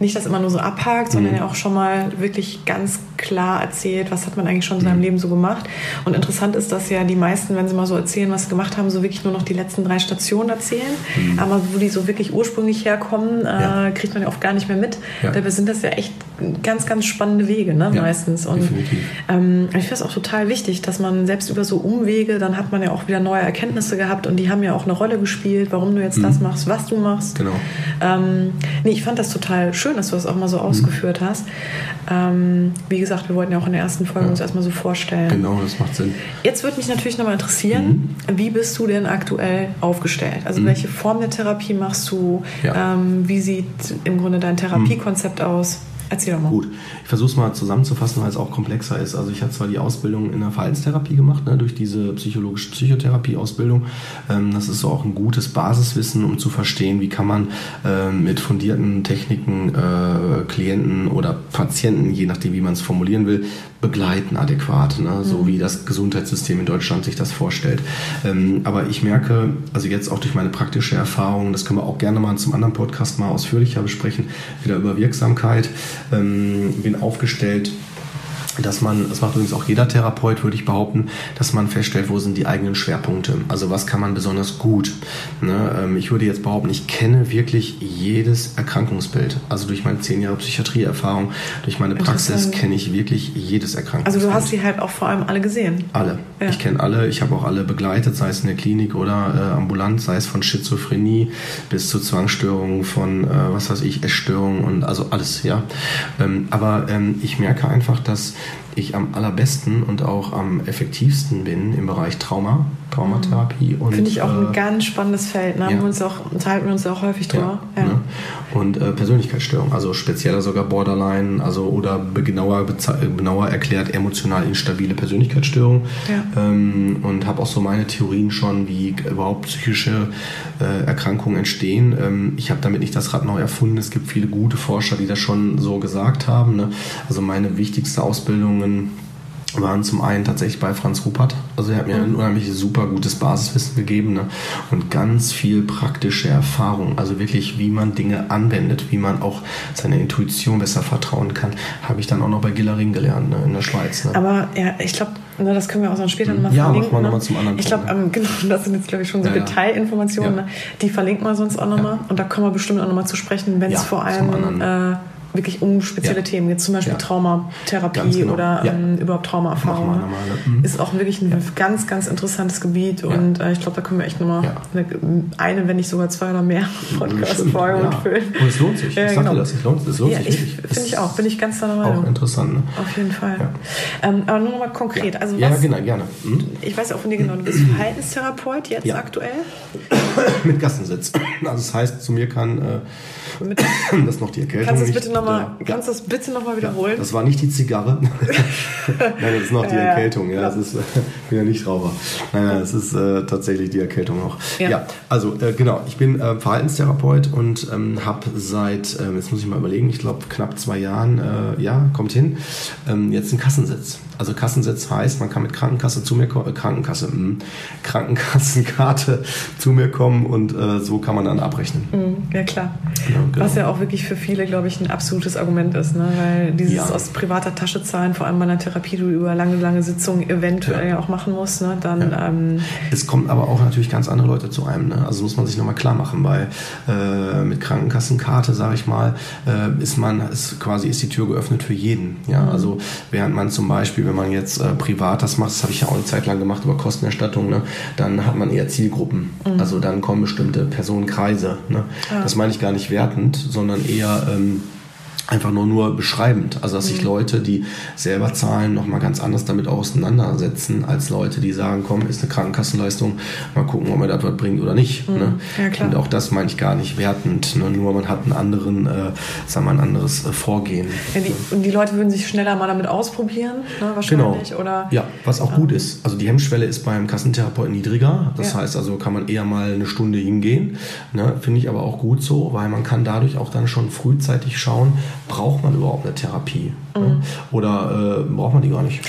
nicht das immer nur so abhakt, sondern Mhm. ja auch schon mal wirklich ganz klar erzählt, was hat man eigentlich schon in Mhm. seinem Leben so gemacht. Und interessant ist, dass ja die meisten, wenn sie mal so erzählen, was sie gemacht haben, so wirklich nur noch die letzten drei Stationen erzählen. Aber wo die so wirklich ursprünglich herkommen, äh, Mhm. Ja. kriegt man ja oft gar nicht mehr mit. Ja. Dabei sind das ja echt ganz, ganz spannende Wege, ne, Ja, meistens. Und ähm, ich finde es auch total wichtig, dass man selbst über so Umwege, dann hat man ja auch wieder neue Erkenntnisse gehabt und die haben ja auch eine Rolle gespielt, warum du jetzt das machst, was du machst. Mhm. Genau. Ähm, nee, ich fand das total schön, dass du das auch mal so Mhm. ausgeführt hast. Ähm, wie gesagt, wir wollten ja auch in der ersten Folge Ja. uns erstmal so vorstellen. Genau, das macht Sinn. Jetzt würde mich natürlich nochmal interessieren, Mhm. wie bist du denn aktuell aufgestellt? Also welche Form der Therapie machst du? Ja. Ähm, wie sieht im Grunde dein Therapiekonzept aus? Erzähl doch mal. Gut, ich versuche es mal zusammenzufassen, weil es auch komplexer ist. Also ich habe zwar die Ausbildung in der Verhaltenstherapie gemacht, ne, durch diese psychologische Psychotherapie-Ausbildung. Ähm, das ist so auch ein gutes Basiswissen, um zu verstehen, wie kann man ähm, mit fundierten Techniken äh, Klienten oder Patienten, je nachdem wie man es formulieren will, begleiten adäquat, ne, so wie das Gesundheitssystem in Deutschland sich das vorstellt. Ähm, aber ich merke, also jetzt auch durch meine praktische Erfahrung, das können wir auch gerne mal zum anderen Podcast mal ausführlicher besprechen, wieder über Wirksamkeit, ähm, bin aufgestellt dass man, das macht übrigens auch jeder Therapeut, würde ich behaupten, dass man feststellt, wo sind die eigenen Schwerpunkte. Also was kann man besonders gut. Ne? Ähm, Ich würde jetzt behaupten, ich kenne wirklich jedes Erkrankungsbild. Also durch meine zehn Jahre Psychiatrieerfahrung, durch meine Praxis kenne ich wirklich jedes Erkrankungsbild. Also du hast die halt auch vor allem alle gesehen. Alle. Ja. Ich kenne alle. Ich habe auch alle begleitet, sei es in der Klinik oder äh, ambulant, sei es von Schizophrenie bis zu Zwangsstörungen, von äh, was weiß ich, Essstörungen und also alles, ja. Ähm, aber ähm, ich merke einfach, dass ich am allerbesten und auch am effektivsten bin im Bereich Trauma, Traumatherapie und Finde ich auch äh, ein ganz spannendes Feld. Ne? Ja. wir uns auch, unterhalten wir uns auch häufig drüber. ja, ne? Und äh, Persönlichkeitsstörung, also spezieller sogar Borderline, also oder genauer, genauer erklärt emotional instabile Persönlichkeitsstörung. Ja. Ähm, und habe auch so meine Theorien schon, wie überhaupt psychische äh, Erkrankungen entstehen. Ähm, ich habe damit nicht das Rad neu erfunden. Es gibt viele gute Forscher, die das schon so gesagt haben. Ne? Also meine wichtigste Ausbildungen waren zum einen tatsächlich bei Franz Rupert. Also er hat mir ein unheimlich super gutes Basiswissen gegeben ne? und ganz viel praktische Erfahrung. Also wirklich, wie man Dinge anwendet, wie man auch seiner Intuition besser vertrauen kann, habe ich dann auch noch bei Gillering gelernt ne? in der Schweiz. Ne? Aber ja, ich glaube, ne, das können wir auch dann später nochmal Ja, verlinken. machen wir noch ne? zum anderen Ich glaube, ähm, genau, das sind jetzt, glaube ich, schon so Ja, ja. Detailinformationen. Ja. Ne? Die verlinken wir sonst auch nochmal. Und da kommen wir bestimmt auch nochmal zu sprechen, wenn Ja, es vor allem wirklich um spezielle Ja. Themen geht. Zum Beispiel Ja. Traumatherapie genau. oder ähm, überhaupt Traumaerfahrung. Ne? nochmal? Mhm. Ist auch wirklich ein ganz, ganz interessantes Gebiet. Und äh, ich glaube, da können wir echt nochmal eine, eine, wenn nicht sogar zwei oder mehr Podcast-Folgen ja. füllen. Und es lohnt sich. Ich sag genau. dir das, es lohnt, es lohnt sich ich, wirklich. finde ich auch. Bin ich ganz deiner Auch Meinung. interessant. Ne? Auf jeden Fall. Ähm, aber nur noch mal konkret. Also Ja, was, genau, gerne. Hm? Ich weiß auch von dir genau, du bist Verhaltenstherapeut jetzt aktuell. Mit Gassensitz. Also das heißt, zu mir kann äh, Mit, das ist noch die Erkältung. kannst du das bitte nochmal, ja. kannst das bitte noch mal wiederholen? Das war nicht die Zigarre. Nein, das ist noch die Ja, ja. Erkältung. Ja, das ist, äh, ich bin ja nicht Raucher. Nein, nein, das ist äh, tatsächlich die Erkältung noch. Ja. Ja, also äh, genau, ich bin äh, Verhaltenstherapeut und ähm, habe seit, ähm, jetzt muss ich mal überlegen, ich glaube knapp zwei Jahren, äh, ja, kommt hin, ähm, jetzt einen Kassensitz. Also Kassensitz heißt, man kann mit Krankenkasse zu mir kommen, äh, Krankenkasse, mh, Krankenkassenkarte zu mir kommen und äh, so kann man dann abrechnen. Mhm, ja klar. Ja, genau. Was ja auch wirklich für viele, glaube ich, ein absolutes Argument ist, ne? weil dieses Ja. aus privater Tasche zahlen, vor allem bei einer Therapie, die du über lange, lange Sitzungen eventuell Ja. auch machen musst, ne? dann ähm, Es kommen aber auch natürlich ganz andere Leute zu einem. Ne? Also muss man sich nochmal klar machen, weil äh, mit Krankenkassenkarte, sage ich mal, äh, ist man, ist quasi ist die Tür geöffnet für jeden. Ja, Mhm. also während man zum Beispiel, wenn man jetzt äh, privat das macht, das habe ich ja auch eine Zeit lang gemacht über Kostenerstattung, ne? dann hat man eher Zielgruppen. Mhm. Also dann kommen bestimmte Personenkreise. Ne? Das meine ich gar nicht wertend, sondern eher ähm, einfach nur nur beschreibend. Also dass sich Mhm. Leute, die selber zahlen, nochmal ganz anders damit auseinandersetzen, als Leute, die sagen, komm, ist eine Krankenkassenleistung, mal gucken, ob mir das was bringt oder nicht. Ne? Mhm. Ja, klar. Und auch das meine ich gar nicht wertend. Ne? Nur man hat einen anderen, äh, sagen wir, ein anderes äh, Vorgehen. ja, die, und die Leute würden sich schneller mal damit ausprobieren, ne? wahrscheinlich. Oder Genau. Ja, was auch gut ist. Also die Hemmschwelle ist beim Kassentherapeuten niedriger. Das Ja. heißt also, kann man eher mal eine Stunde hingehen. Ne? Finde ich aber auch gut so, weil man kann dadurch auch dann schon frühzeitig schauen, braucht man überhaupt eine Therapie? Mhm. Oder äh, braucht man die gar nicht?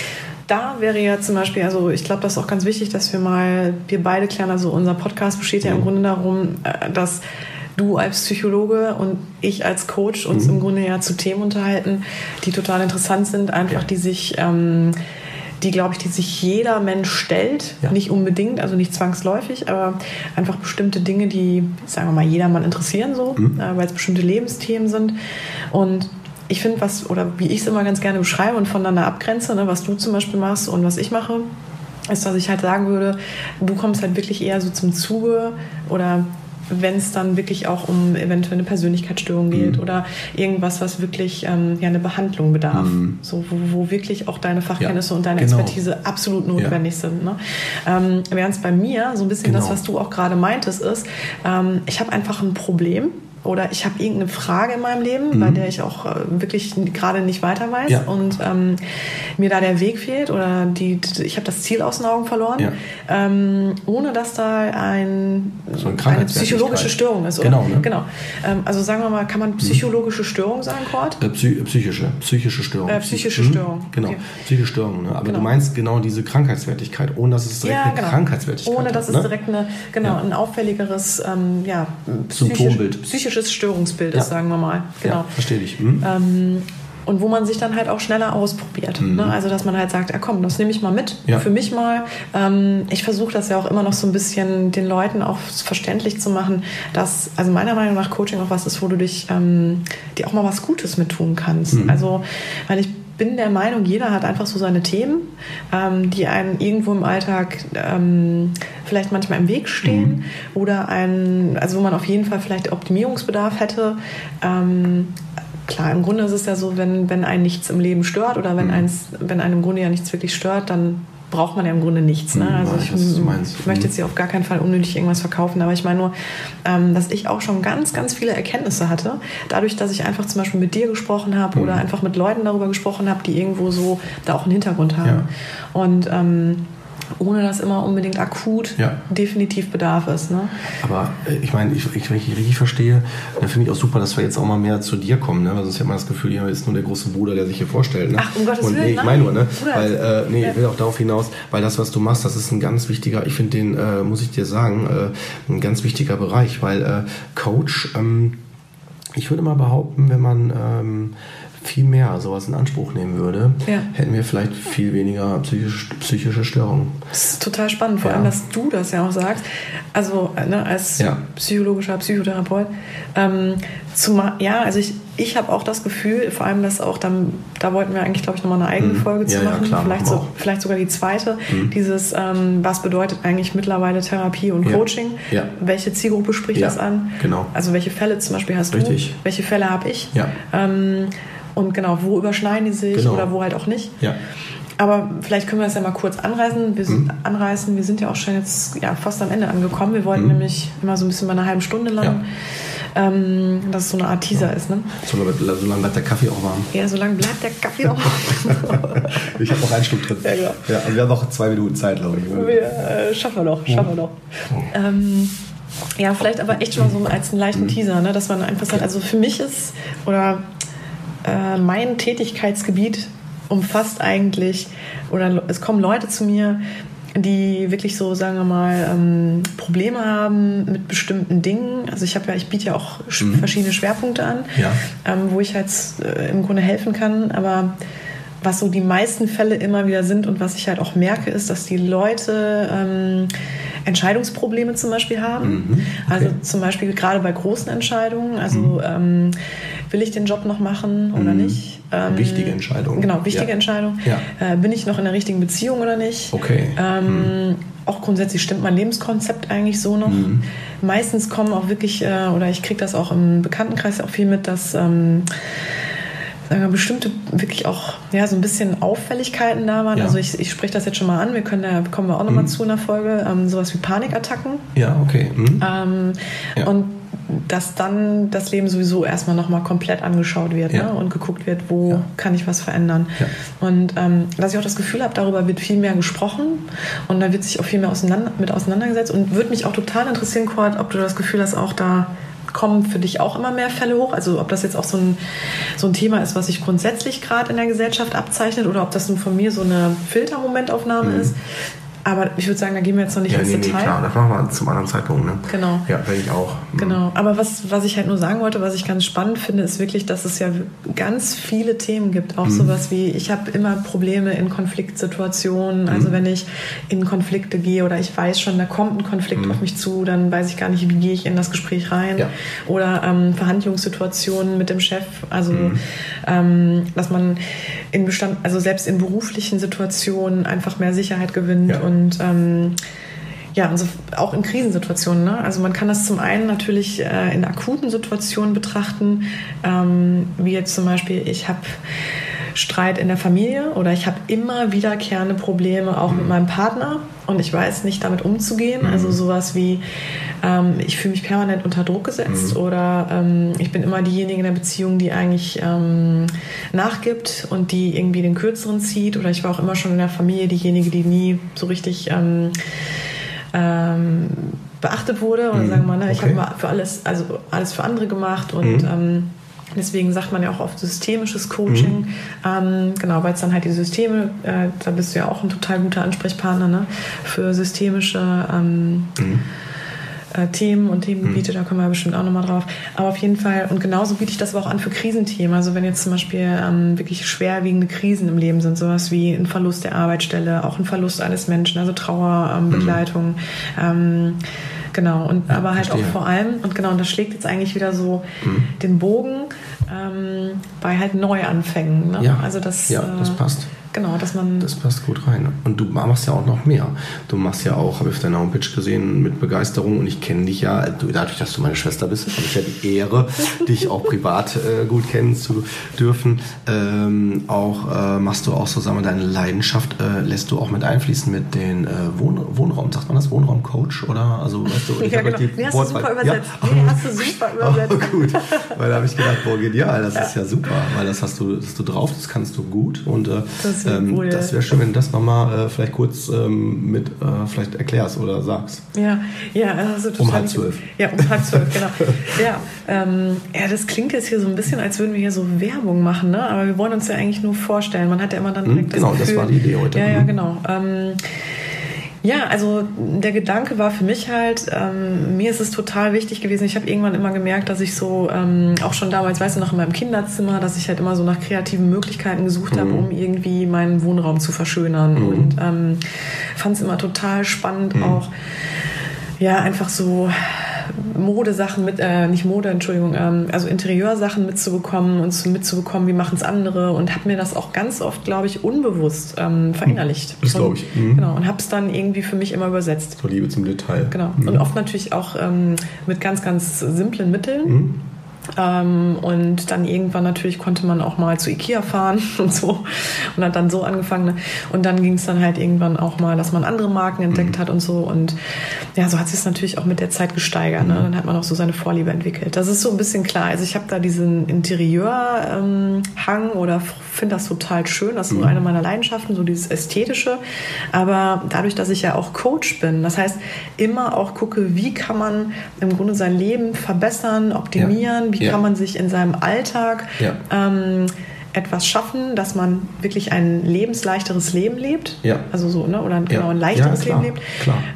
da wäre ja zum Beispiel, also ich glaube, das ist auch ganz wichtig, dass wir mal, wir beide klären, also unser Podcast besteht ja im mhm. Grunde darum, äh, dass du als Psychologe und ich als Coach uns mhm. im Grunde ja zu Themen unterhalten, die total interessant sind, einfach die sich ähm, die, glaube ich, die sich jeder Mensch stellt. Ja. Nicht unbedingt, also nicht zwangsläufig, aber einfach bestimmte Dinge, die, sagen wir mal, jedermann interessieren, so, mhm. äh, weil es bestimmte Lebensthemen sind. Und ich finde, was, oder wie ich es immer ganz gerne beschreibe und voneinander abgrenze, ne, was du zum Beispiel machst und was ich mache, ist, dass ich halt sagen würde, du kommst halt wirklich eher so zum Zuge oder wenn es dann wirklich auch um eventuell eine Persönlichkeitsstörung geht mhm. oder irgendwas, was wirklich ähm, ja, eine Behandlung bedarf. Mhm. So, wo, wo, wirklich auch deine Fachkenntnisse ja, und deine genau. Expertise absolut notwendig ja. sind. Ne? Ähm, Während es bei mir so ein bisschen genau. das, was du auch gerade meintest, ist, ähm, ich habe einfach ein Problem oder ich habe irgendeine Frage in meinem Leben, mhm. bei der ich auch äh, wirklich gerade nicht weiter weiß ja. und ähm, mir da der Weg fehlt oder die, ich habe das Ziel aus den Augen verloren, ja. ähm, ohne dass da ein, so ein eine psychologische Störung ist. Oder? Genau. Ne? genau. Ähm, also sagen wir mal, kann man mhm. psychologische Störung sagen, Kurt? Äh, psy psychische, psychische Störung. Äh, psychische mhm. Störung. Genau, okay. psychische Störung. Ne? Aber genau. du meinst genau diese Krankheitswertigkeit, ohne dass es direkt ja, genau. eine Krankheitswertigkeit Ohne dass hat, es ne? direkt eine, genau, ein auffälligeres ähm, ja, Symptombild. psychisches psychisches Störungsbild ist, sagen wir mal. Genau. Ja, verstehe ich. Mhm. Ähm, und wo man sich dann halt auch schneller ausprobiert. Mhm. Ne? Also dass man halt sagt, ja komm, das nehme ich mal mit, ja. für mich mal. Ähm, ich versuche das ja auch immer noch so ein bisschen den Leuten auch verständlich zu machen, dass, also meiner Meinung nach Coaching auch was ist, wo du dich, ähm, dir auch mal was Gutes mit tun kannst. Mhm. Also, weil ich bin der Meinung, jeder hat einfach so seine Themen, ähm, die einem irgendwo im Alltag ähm, vielleicht manchmal im Weg stehen mhm. oder ein, also wo man auf jeden Fall vielleicht Optimierungsbedarf hätte. Ähm, klar, im Grunde ist es ja so, wenn, wenn einen nichts im Leben stört oder wenn, mhm. eins, wenn einem im Grunde ja nichts wirklich stört, dann braucht man ja im Grunde nichts. Ne? Mhm, also ich, ich, möchte jetzt hier auf gar keinen Fall unnötig irgendwas verkaufen, aber ich meine nur, ähm, dass ich auch schon ganz, ganz viele Erkenntnisse hatte, dadurch, dass ich einfach zum Beispiel mit dir gesprochen habe mhm. oder einfach mit Leuten darüber gesprochen habe, die irgendwo so da auch einen Hintergrund haben. Ja. Und ähm, ohne dass immer unbedingt akut ja. definitiv Bedarf ist. Ne? Aber äh, ich meine, ich, ich, wenn ich richtig verstehe, dann finde ich auch super, dass wir jetzt auch mal mehr zu dir kommen. Ne? Weil sonst hat man das Gefühl, hier ist nur der große Bruder, der sich hier vorstellt. Ne? Ach, um Gottes Und, Willen. Nee, ich meine nur, ne? weil, äh, nee, ja. ich will auch darauf hinaus, weil das, was du machst, das ist ein ganz wichtiger, ich finde den, äh, muss ich dir sagen, äh, ein ganz wichtiger Bereich, weil äh, Coach, ähm, ich würde mal behaupten, wenn man ähm, viel mehr sowas in Anspruch nehmen würde, ja. hätten wir vielleicht viel weniger psychische, psychische Störungen. Das ist total spannend, vor ja. allem, dass du das ja auch sagst. Also ne, als ja. psychologischer Psychotherapeut. Ähm, zumal, ja, also ich, ich habe auch das Gefühl, vor allem, dass auch dann, da wollten wir eigentlich, glaube ich, nochmal eine eigene mhm. Folge zu machen, klar, vielleicht, so, vielleicht sogar die zweite. Mhm. Dieses, ähm, was bedeutet eigentlich mittlerweile Therapie und Coaching? Welche Zielgruppe spricht das an? Genau. Also welche Fälle zum Beispiel hast Richtig. du? Welche Fälle habe ich? Ähm, und genau, wo überschneiden die sich genau. oder wo halt auch nicht. Ja. Aber vielleicht können wir das ja mal kurz anreißen. Wir sind, mhm. anreißen. Wir sind ja auch schon jetzt ja, fast am Ende angekommen. Wir wollten mhm. nämlich immer so ein bisschen bei einer halben Stunde lang. Ja. Ähm, dass es so eine Art Teaser ja. ist. Ne? So, so lange bleibt der Kaffee auch warm. Ja, so lange bleibt der Kaffee auch warm. ich habe noch einen Stück drin. Ja, genau. ja, also wir haben noch zwei Minuten Zeit, glaube ich. Wir, äh, schaffen wir noch, schaffen wir noch. Ähm, ja, vielleicht aber echt schon mal so als einen leichten mhm. Teaser, ne? dass man einfach sagt, also für mich ist, oder äh, mein Tätigkeitsgebiet umfasst eigentlich, oder es kommen Leute zu mir, die wirklich so, sagen wir mal, ähm, Probleme haben mit bestimmten Dingen. Also ich habe ja, ich biete ja auch mhm. verschiedene Schwerpunkte an, ja. ähm, wo ich halt äh, im Grunde helfen kann. Aber was so die meisten Fälle immer wieder sind und was ich halt auch merke, ist, dass die Leute ähm, Entscheidungsprobleme zum Beispiel haben. Mhm, okay. Also zum Beispiel gerade bei großen Entscheidungen. Also mhm. ähm, will ich den Job noch machen oder mhm. nicht? Ähm, wichtige Entscheidung. Genau, wichtige ja. Entscheidung. Ja. Äh, bin ich noch in einer richtigen Beziehung oder nicht? Okay. Ähm, mhm. auch grundsätzlich stimmt mein Lebenskonzept eigentlich so noch. Mhm. Meistens kommen auch wirklich, äh, oder ich kriege das auch im Bekanntenkreis auch viel mit, dass ähm, sagen wir, bestimmte wirklich auch ja, so ein bisschen Auffälligkeiten da waren. Ja. Also ich, ich spreche das jetzt schon mal an, wir können da kommen wir auch nochmal mhm. zu in der Folge, ähm, sowas wie Panikattacken. Ja, okay. Mhm. Ähm, ja. Und dass dann das Leben sowieso erstmal nochmal komplett angeschaut wird ja. ne? und geguckt wird, wo ja. kann ich was verändern. Ja. Und ähm, dass ich auch das Gefühl habe, darüber wird viel mehr gesprochen und da wird sich auch viel mehr auseinander, mit auseinandergesetzt und würde mich auch total interessieren, Cord, ob du das Gefühl hast, auch da kommen für dich auch immer mehr Fälle hoch? Also ob das jetzt auch so ein, so ein Thema ist, was sich grundsätzlich gerade in der Gesellschaft abzeichnet oder ob das nur von mir so eine Filtermomentaufnahme mhm. ist. Aber ich würde sagen, da gehen wir jetzt noch nicht ja, ins nee, Detail. Nee, klar, das machen wir zum anderen Zeitpunkt. Ne? Genau. Ja, werde ich auch. Mhm. Genau. Aber was, was ich halt nur sagen wollte, was ich ganz spannend finde, ist wirklich, dass es ja ganz viele Themen gibt. Auch mhm. sowas wie, ich habe immer Probleme in Konfliktsituationen. Mhm. Also wenn ich in Konflikte gehe oder ich weiß schon, da kommt ein Konflikt mhm. auf mich zu, dann weiß ich gar nicht, wie gehe ich in das Gespräch rein. Ja. Oder ähm, Verhandlungssituationen mit dem Chef. Also, mhm. ähm, dass man in Bestand, also selbst in beruflichen Situationen einfach mehr Sicherheit gewinnt ja. und und ähm, ja, also auch in Krisensituationen. Ne? Also man kann das zum einen natürlich äh, in akuten Situationen betrachten, ähm, wie jetzt zum Beispiel, ich habe Streit in der Familie oder ich habe immer wiederkehrende Probleme auch mhm. mit meinem Partner und ich weiß nicht damit umzugehen. Mhm. Also sowas wie, ähm, ich fühle mich permanent unter Druck gesetzt mhm. oder ähm, ich bin immer diejenige in der Beziehung, die eigentlich ähm, nachgibt und die irgendwie den Kürzeren zieht oder ich war auch immer schon in der Familie diejenige, die nie so richtig ähm, ähm, beachtet wurde oder mhm. sagen wir mal, ne, ich okay. habe für alles, also alles für andere gemacht und mhm. ähm, Deswegen sagt man ja auch oft systemisches Coaching. Mhm. Ähm, genau, weil es dann halt die Systeme, äh, da bist du ja auch ein total guter Ansprechpartner ne? für systemische ähm, mhm. äh, Themen und Themengebiete, mhm. da kommen wir bestimmt auch nochmal drauf. Aber auf jeden Fall, und genauso biete ich das aber auch an für Krisenthemen. Also wenn jetzt zum Beispiel ähm, wirklich schwerwiegende Krisen im Leben sind, sowas wie ein Verlust der Arbeitsstelle, auch ein Verlust eines Menschen, also Trauerbegleitung. Ähm, Genau, und ja, aber halt verstehe. auch vor allem, und genau, und das schlägt jetzt eigentlich wieder so mhm. den Bogen ähm, bei halt Neuanfängen. Ne? Ja, also das, ja, das äh, passt. Genau, dass man. Das passt gut rein. Und du machst ja auch noch mehr. Du machst ja auch, habe ich auf deiner Homepage gesehen, mit Begeisterung und ich kenne dich ja, dadurch, dass du meine Schwester bist, habe ich ja die Ehre, dich auch privat äh, gut kennen zu dürfen. Ähm, auch äh, machst du auch wir, deine Leidenschaft äh, lässt du auch mit einfließen mit den äh, Wohn Wohnraum, sagt man das, Wohnraumcoach oder? Also, weißt du, ich ja, genau. die nee, hast du super übersetzt. Ja? Nee, hast du super übersetzt. Oh, gut, weil da habe ich gedacht, boah, genial, das ja. ist ja super, weil das hast du, das du drauf, das kannst du gut und äh, das ähm, das wäre schön, wenn du das nochmal äh, vielleicht kurz ähm, mit äh, vielleicht erklärst oder sagst. Ja, ja, also um halb zwölf. Ja, um halb zwölf, genau. ja, ähm, ja, das klingt jetzt hier so ein bisschen, als würden wir hier so Werbung machen, ne? Aber wir wollen uns ja eigentlich nur vorstellen. Man hat ja immer dann direkt hm, Genau, das, Gefühl, das war die Idee heute. Ja, ja, hm. genau. Ähm, ja, also der Gedanke war für mich halt, ähm, mir ist es total wichtig gewesen. Ich habe irgendwann immer gemerkt, dass ich so, ähm, auch schon damals, weißt du, noch in meinem Kinderzimmer, dass ich halt immer so nach kreativen Möglichkeiten gesucht mhm. habe, um irgendwie meinen Wohnraum zu verschönern. Mhm. Und ähm, fand es immer total spannend, mhm. auch ja, einfach so Modesachen mit, äh, nicht Mode, Entschuldigung, ähm, also Interieursachen mitzubekommen und zu, mitzubekommen, wie machen es andere und habe mir das auch ganz oft, glaube ich, unbewusst ähm, verinnerlicht. Das glaube ich. Mhm. Genau, und habe es dann irgendwie für mich immer übersetzt. So Liebe zum Detail. Genau. Mhm. Und oft natürlich auch ähm, mit ganz, ganz simplen Mitteln. Mhm. Ähm, und dann irgendwann natürlich konnte man auch mal zu Ikea fahren und so und hat dann so angefangen. Ne? Und dann ging es dann halt irgendwann auch mal, dass man andere Marken entdeckt mhm. hat und so. Und ja, so hat sich es natürlich auch mit der Zeit gesteigert. Ne? Mhm. Dann hat man auch so seine Vorliebe entwickelt. Das ist so ein bisschen klar. Also ich habe da diesen Interieurhang ähm, oder finde das total schön. Das ist so mhm. eine meiner Leidenschaften, so dieses Ästhetische. Aber dadurch, dass ich ja auch Coach bin, das heißt, immer auch gucke, wie kann man im Grunde sein Leben verbessern, optimieren, ja. Wie ja. kann man sich in seinem Alltag ja. ähm, etwas schaffen, dass man wirklich ein lebensleichteres Leben lebt. Ja. Also so, ne? Oder genau, ein leichteres ja, Leben lebt.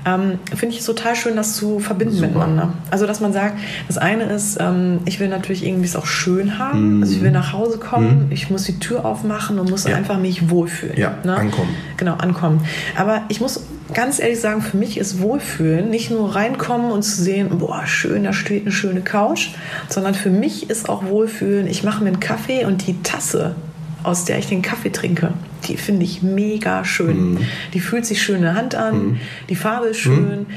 Ähm, Finde ich total schön, das zu verbinden Super. miteinander. Also, dass man sagt, das eine ist, ähm, ich will natürlich irgendwie es auch schön haben. Mm. Also ich will nach Hause kommen, mm. ich muss die Tür aufmachen und muss einfach mich wohlfühlen. Ja, ne? ankommen. Genau, ankommen. Aber ich muss ganz ehrlich sagen, für mich ist Wohlfühlen nicht nur reinkommen und zu sehen, boah, schön, da steht eine schöne Couch, sondern für mich ist auch Wohlfühlen, ich mache mir einen Kaffee und die Tasse, aus der ich den Kaffee trinke, die finde ich mega schön. Mm. Die fühlt sich schön in der Hand an, mm. die Farbe ist schön, mm.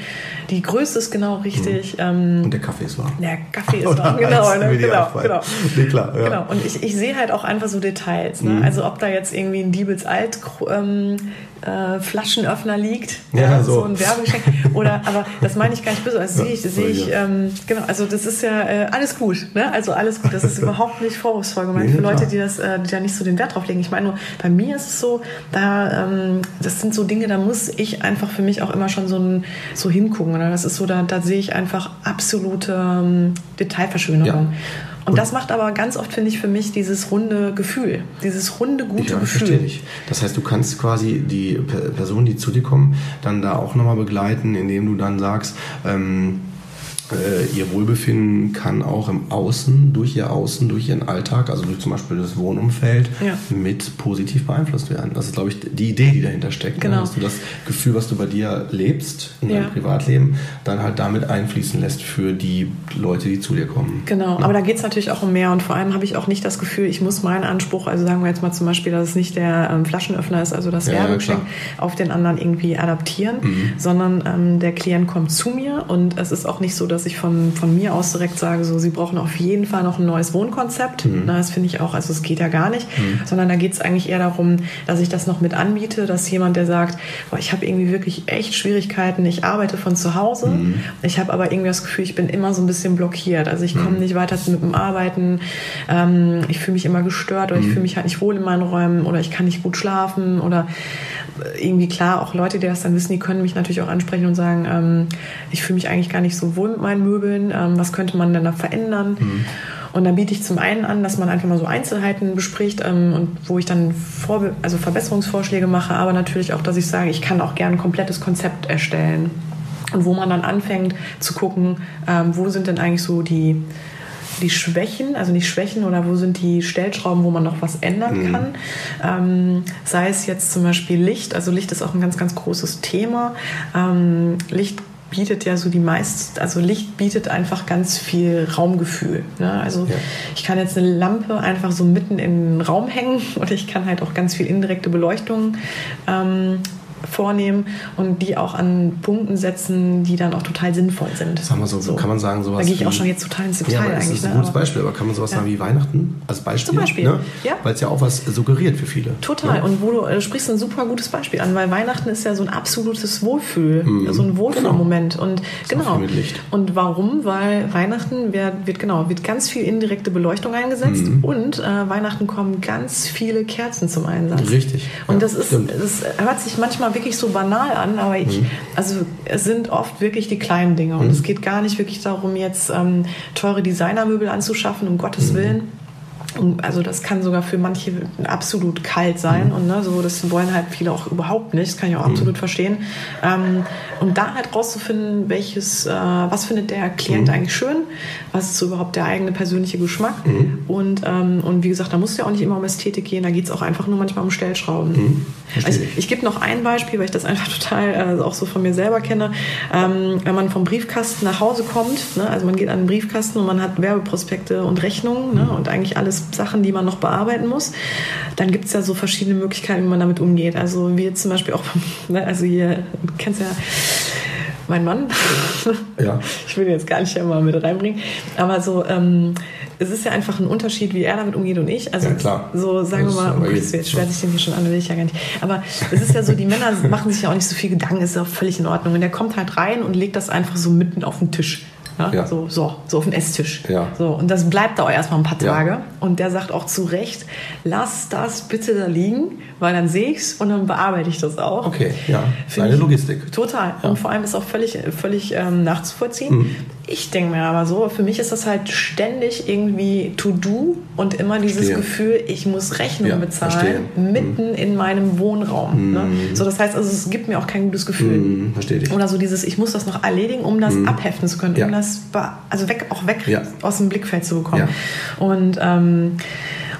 die Größe ist genau richtig. Ähm, und der Kaffee ist warm. Der Kaffee ist warm, genau. Ne, genau, genau. Nee, klar, ja. genau. Und ich, ich sehe halt auch einfach so Details. Ne? Mhm. Also ob da jetzt irgendwie ein Diebels Alt ähm, äh, Flaschenöffner liegt, ja, ja so. so ein Werbegeschenk. Oder, aber das meine ich gar nicht böse. Also sehe ich, sehe ich, ähm, genau, also das ist ja äh, alles gut, ne? Also alles gut. Das ist überhaupt nicht vorwurfsvoll gemeint nee, für Leute, die das, äh, die da nicht so den Wert drauf legen. Ich meine nur, bei mir ist es ist so, da, ähm, das sind so Dinge, da muss ich einfach für mich auch immer schon so, ein, so hingucken. Oder? Das ist so, da, da sehe ich einfach absolute ähm, Detailverschönerung. Ja. Und das macht aber ganz oft, finde ich, für mich dieses runde Gefühl, dieses runde, gute ja, Gefühl. Verstehe ich. Das heißt, du kannst quasi die Personen, die zu dir kommen, dann da auch nochmal begleiten, indem du dann sagst, ähm, äh, ihr Wohlbefinden kann auch im Außen, durch ihr Außen, durch ihren Alltag, also durch zum Beispiel das Wohnumfeld, ja. mit positiv beeinflusst werden. Das ist, glaube ich, die Idee, die dahinter steckt. Ne? Genau. Dass du das Gefühl, was du bei dir lebst, in ja. deinem Privatleben, dann halt damit einfließen lässt für die Leute, die zu dir kommen. Genau, ja. aber da geht es natürlich auch um mehr und vor allem habe ich auch nicht das Gefühl, ich muss meinen Anspruch, also sagen wir jetzt mal zum Beispiel, dass es nicht der ähm, Flaschenöffner ist, also das Werbegeschenk, auf den anderen irgendwie adaptieren, mhm. sondern ähm, der Klient kommt zu mir und es ist auch nicht so, dass dass ich von, von mir aus direkt sage, so, sie brauchen auf jeden Fall noch ein neues Wohnkonzept. Mhm. Na, das finde ich auch, also es geht ja gar nicht, mhm. sondern da geht es eigentlich eher darum, dass ich das noch mit anbiete, dass jemand, der sagt, boah, ich habe irgendwie wirklich echt Schwierigkeiten, ich arbeite von zu Hause, mhm. ich habe aber irgendwie das Gefühl, ich bin immer so ein bisschen blockiert. Also ich komme mhm. nicht weiter mit dem Arbeiten, ähm, ich fühle mich immer gestört oder ich mhm. fühle mich halt nicht wohl in meinen Räumen oder ich kann nicht gut schlafen oder irgendwie klar, auch Leute, die das dann wissen, die können mich natürlich auch ansprechen und sagen, ähm, ich fühle mich eigentlich gar nicht so wohl mit meinen Möbeln, ähm, was könnte man denn da verändern? Mhm. Und dann biete ich zum einen an, dass man einfach mal so Einzelheiten bespricht ähm, und wo ich dann Vorbe also Verbesserungsvorschläge mache, aber natürlich auch, dass ich sage, ich kann auch gerne ein komplettes Konzept erstellen. Und wo man dann anfängt zu gucken, ähm, wo sind denn eigentlich so die die Schwächen, also nicht Schwächen oder wo sind die Stellschrauben, wo man noch was ändern mhm. kann. Ähm, sei es jetzt zum Beispiel Licht, also Licht ist auch ein ganz, ganz großes Thema. Ähm, Licht bietet ja so die meist, also Licht bietet einfach ganz viel Raumgefühl. Ne? Also ja. ich kann jetzt eine Lampe einfach so mitten in den Raum hängen oder ich kann halt auch ganz viel indirekte Beleuchtung ähm, vornehmen und die auch an Punkten setzen, die dann auch total sinnvoll sind. Sagen wir so, so. kann man sagen, sowas. Da gehe ich auch schon jetzt total ins Detail ja, eigentlich. Das ist ein ne? gutes Beispiel, aber kann man sowas ja. sagen wie Weihnachten als Beispiel? Zum Beispiel, ne? ja. Weil es ja auch was suggeriert für viele. Total. Ne? Und wo du, äh, sprichst ein super gutes Beispiel an, weil Weihnachten ist ja so ein absolutes Wohlfühl, mhm. so ein Wohlfühlmoment. Genau. Und genau. Und warum? Weil Weihnachten wird, wird, genau wird ganz viel indirekte Beleuchtung eingesetzt mhm. und äh, Weihnachten kommen ganz viele Kerzen zum Einsatz. Richtig. Und das ist, das hört sich manchmal wirklich so banal an, aber ich, mhm. also es sind oft wirklich die kleinen Dinge. Und mhm. es geht gar nicht wirklich darum, jetzt ähm, teure Designermöbel anzuschaffen, um Gottes mhm. Willen also das kann sogar für manche absolut kalt sein mhm. und ne, so das wollen halt viele auch überhaupt nicht. Das kann ich auch mhm. absolut verstehen. Ähm, und da halt rauszufinden, welches, äh, was findet der Klient mhm. eigentlich schön, was ist so überhaupt der eigene persönliche Geschmack mhm. und ähm, und wie gesagt, da muss ja auch nicht immer um Ästhetik gehen, da geht es auch einfach nur manchmal um Stellschrauben. Mhm. Also ich, ich gebe noch ein Beispiel, weil ich das einfach total äh, auch so von mir selber kenne. Ähm, wenn man vom Briefkasten nach Hause kommt, ne, also man geht an den Briefkasten und man hat Werbeprospekte und Rechnungen ne, mhm. und eigentlich alles Sachen, die man noch bearbeiten muss. Dann gibt es ja so verschiedene Möglichkeiten, wie man damit umgeht. Also wie zum Beispiel auch, ne, also hier, du kennst ja mein Mann. Ja. Ich will ihn jetzt gar nicht immer mit reinbringen. Aber so, ähm, es ist ja einfach ein Unterschied, wie er damit umgeht und ich. Also ja, klar. so sagen das wir mal, oh Gott, jetzt schwert sich den hier schon an, will ich ja gar nicht. Aber es ist ja so, die Männer machen sich ja auch nicht so viel Gedanken, ist ja auch völlig in Ordnung. Und der kommt halt rein und legt das einfach so mitten auf den Tisch. Ja? Ja. So, so, so auf den Esstisch. Ja. So, und das bleibt da auch erstmal ein paar Tage. Ja. Und der sagt auch zu Recht, lass das bitte da liegen, weil dann sehe ich es und dann bearbeite ich das auch. Okay, ja. Eine Logistik. Total. Und vor allem ist auch völlig, völlig ähm, nachzuvollziehen. Mhm. Ich denke mir aber so, für mich ist das halt ständig irgendwie To-Do und immer dieses verstehe. Gefühl, ich muss Rechnungen bezahlen, verstehe. mitten mhm. in meinem Wohnraum. Ne? Mhm. Ne? So, das heißt also, es gibt mir auch kein gutes Gefühl. Mhm. Verstehe ich. Oder so dieses, ich muss das noch erledigen, um das mhm. abheften zu können, um das also weg, auch weg ja. aus dem Blickfeld zu bekommen. Ja. Und ähm,